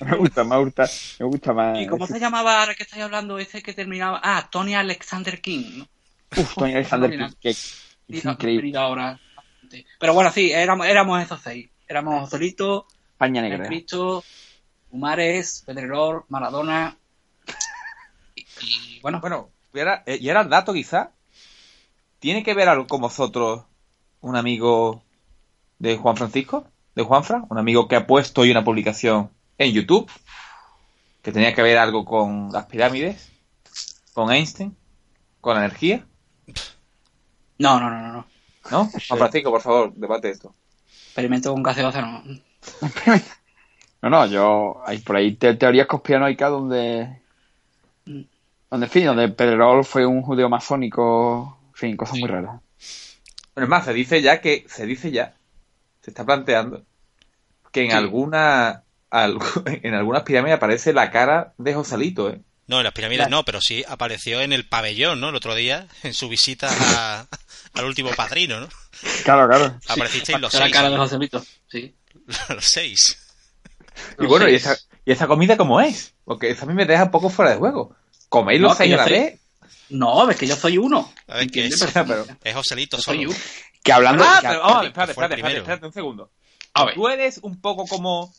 Speaker 9: Me gusta más hurta- Me gusta más.
Speaker 10: ¿Y cómo se llamaba ahora que estáis hablando ese que terminaba? Ah, Tony Alexander King, ¿no?
Speaker 9: Uf, Tony Alexander. King, que es increíble.
Speaker 10: ahora. Pero bueno, sí, éramos, éramos esos seis. Éramos Joselito,
Speaker 9: Paña negra.
Speaker 10: Cristo, Humares, Pedrerol, Maradona. Y, y, bueno,
Speaker 3: Bueno, eh, y ahora el dato quizá. ¿Tiene que ver algo con vosotros un amigo de Juan Francisco? ¿De Juanfra? Un amigo que ha puesto hoy una publicación en YouTube que tenía que ver algo con las pirámides, con Einstein, con la energía.
Speaker 10: No, no, no, no. no.
Speaker 3: ¿No? Juan Francisco, por favor, debate esto.
Speaker 10: Experimento con gaseosa, no.
Speaker 9: No, no, yo. Hay por ahí te- teorías conspiranoicas donde. Donde, en fin, donde Pedrerol fue un judeo masónico. En fin, cosas muy raras.
Speaker 3: Bueno, es más, se dice ya que, se dice ya, se está planteando que en
Speaker 10: Sí.
Speaker 3: alguna, algu- en algunas pirámides aparece la cara de Josalito, ¿eh?
Speaker 5: No, en las pirámides no, pero sí apareció en el pabellón, ¿no? El otro día, en su visita a- al último padrino, ¿no?
Speaker 9: Claro, claro.
Speaker 5: Aparecisteis los
Speaker 10: Era la
Speaker 5: seis.
Speaker 10: cara de Joselito, sí.
Speaker 5: Los seis.
Speaker 3: Y bueno, ¿y
Speaker 10: seis.
Speaker 3: esa, ¿y esa comida cómo es? Porque eso a mí me deja un poco fuera de juego. ¿Coméis
Speaker 10: No,
Speaker 3: los
Speaker 10: que
Speaker 3: seis a la vez?
Speaker 10: No, es que yo soy uno.
Speaker 5: A ver, ¿qué
Speaker 10: ¿entiendes?
Speaker 5: es?
Speaker 3: Pero-
Speaker 5: Es Joselito solo.
Speaker 10: soy uno.
Speaker 9: Que hablando.
Speaker 3: Ah,
Speaker 9: que-
Speaker 3: pero ver, espérate,
Speaker 5: que
Speaker 3: espérate, espérate, espérate un segundo.
Speaker 10: A ver.
Speaker 3: ¿Tú eres un poco como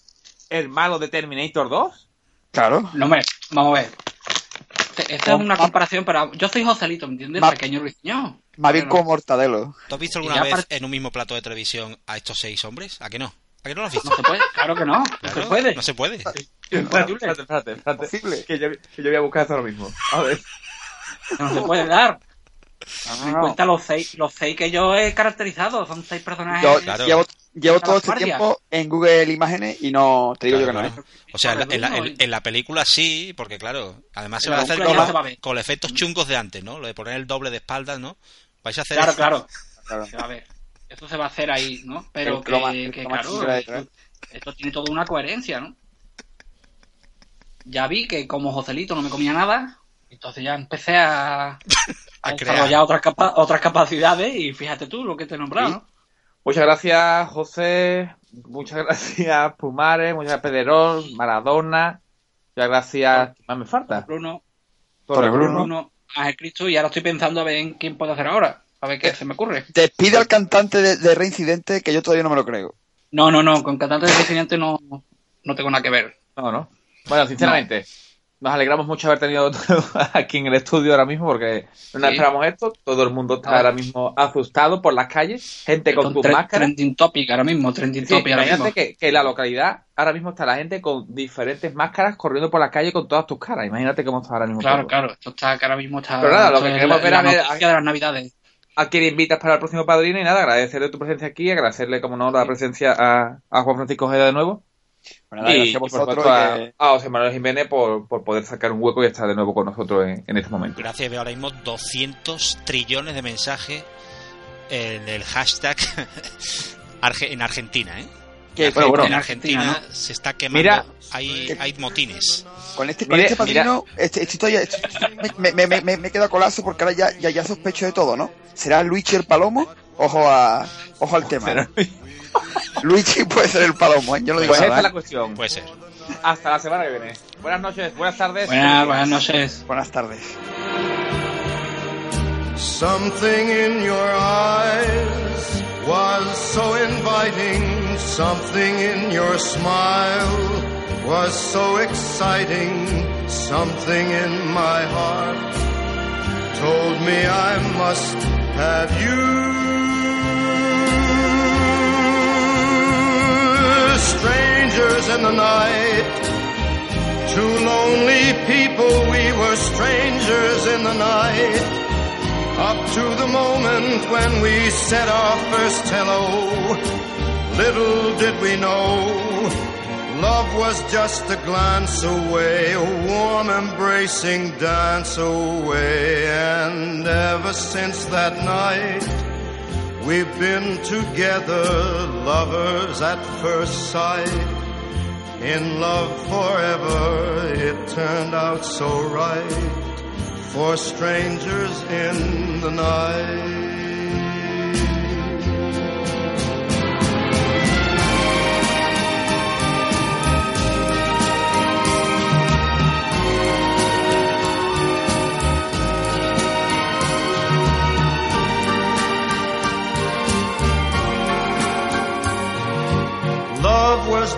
Speaker 3: el malo de Terminator 2?
Speaker 9: Claro.
Speaker 10: No, hombre, vamos a ver. Esta es una comparación, pero yo soy Joselito, ¿me entiendes?
Speaker 9: Ma-
Speaker 10: Pequeño ruiseñor.
Speaker 9: Más bien como Mortadelo.
Speaker 5: ¿Tú has visto alguna vez en un mismo plato de televisión a estos seis hombres? ¿A que no? ¿A que no lo has visto?
Speaker 10: No se puede, claro que no. No
Speaker 5: Claro,
Speaker 10: se puede.
Speaker 5: No se puede.
Speaker 3: Espérate,
Speaker 10: Imposible.
Speaker 3: espérate, espérate. Que yo, que yo voy a buscar eso ahora mismo. A ver.
Speaker 10: No se puede dar.
Speaker 9: No, no, no.
Speaker 10: cuenta los seis, los seis que yo he caracterizado. Son seis personajes.
Speaker 9: Yo
Speaker 5: Claro.
Speaker 9: llevo, llevo todo este tiempo en Google Imágenes y no te digo yo que no. ¿eh?
Speaker 5: O sea, en la, en la- en- película sí, porque claro, además se va a hacer con,
Speaker 10: ya se va a ver.
Speaker 5: con los efectos chungos de antes, ¿no? Lo de poner el doble de espaldas, ¿no? Vais a hacer
Speaker 10: Claro, claro.
Speaker 9: Claro.
Speaker 10: Se va a ver. Esto se va a hacer ahí, ¿no? Pero
Speaker 9: El
Speaker 10: que,
Speaker 9: croma
Speaker 10: claro, esto tiene toda una coherencia, ¿no? Ya vi que como Joselito no me comía nada, entonces ya empecé a, a,
Speaker 5: A crear.
Speaker 10: desarrollar otras, capa- otras capacidades y fíjate tú lo que te he nombrado, ¿no?
Speaker 3: Muchas gracias, José. Muchas gracias, Pumares. Muchas gracias, Pederol, Maradona. Muchas gracias. ¿Qué más me falta?
Speaker 10: Bruno,
Speaker 9: Torre Bruno.
Speaker 10: Bruno, Ángel Cristo, y ahora estoy pensando a ver en quién puedo hacer ahora. A ver qué se me ocurre.
Speaker 9: Despide al cantante de, de Reincidente que yo todavía no me lo creo.
Speaker 10: No, no, no, con cantante de presidente no, no tengo nada que ver.
Speaker 3: No, no. Bueno, sinceramente, nos alegramos mucho haber tenido aquí en el estudio ahora mismo porque no nos
Speaker 10: Sí.
Speaker 3: esperamos esto. Todo el mundo está
Speaker 10: Ah.
Speaker 3: ahora mismo asustado por las calles, gente con
Speaker 10: tre-
Speaker 3: máscaras.
Speaker 10: Trending topic ahora mismo, trending
Speaker 3: Sí,
Speaker 10: topic ahora mismo.
Speaker 3: imagínate que, que en la localidad ahora mismo está la gente con diferentes máscaras corriendo por la calle con todas tus caras. Imagínate cómo está ahora mismo.
Speaker 10: Claro,
Speaker 3: todo.
Speaker 10: claro, esto está ahora mismo está.
Speaker 3: Pero nada, lo que queremos
Speaker 10: la-
Speaker 3: ver
Speaker 10: la
Speaker 3: a
Speaker 10: de las navidades.
Speaker 3: a quien invitas para el próximo padrino y nada, agradecerle tu presencia aquí, agradecerle, como no, la presencia a, a Juan Francisco Ojeda de nuevo.
Speaker 9: Bueno, nada,
Speaker 3: y,
Speaker 9: gracias a
Speaker 3: por
Speaker 9: vosotros. y
Speaker 3: a,
Speaker 9: que-
Speaker 3: a José Manuel Jiménez por, por poder sacar un hueco y estar de nuevo con nosotros en, en este momento.
Speaker 5: Gracias, veo ahora mismo 200 trillones de mensajes en el hashtag Arge- en Argentina, ¿eh?
Speaker 9: que-
Speaker 3: Bueno, bueno.
Speaker 5: en Argentina se está quemando.
Speaker 3: Mira.
Speaker 5: hay, hay motines.
Speaker 9: Con este, con este padrino, este, este estoy- este- me, me, me, me, me queda colazo porque ahora ya, ya, ya sospecho de todo, ¿no? ¿Será Luigi el Palomo? Ojo a, ojo al tema. ¿no? Luigi puede ser el Palomo, ¿eh? Yo lo digo
Speaker 3: Pues
Speaker 9: nada,
Speaker 3: es la
Speaker 9: ¿eh?
Speaker 3: cuestión.
Speaker 5: Puede ser.
Speaker 3: Hasta la semana que viene. Buenas noches, buenas tardes.
Speaker 10: Buenas, buenas noches.
Speaker 9: Buenas tardes.
Speaker 11: Something in your eyes was so inviting. Something in your smile was so exciting. Something in my heart told me I must have you. Strangers in the night. Two lonely people, we were strangers in the night. Up to the moment when we said our first hello, little did we know, love was just a glance away, a warm embracing dance away. And ever since that night, we've been together, lovers at first sight. In love forever, it turned out so right for strangers in the night.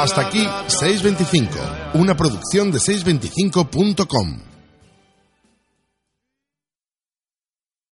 Speaker 1: Hasta aquí 625, una producción de 625.com.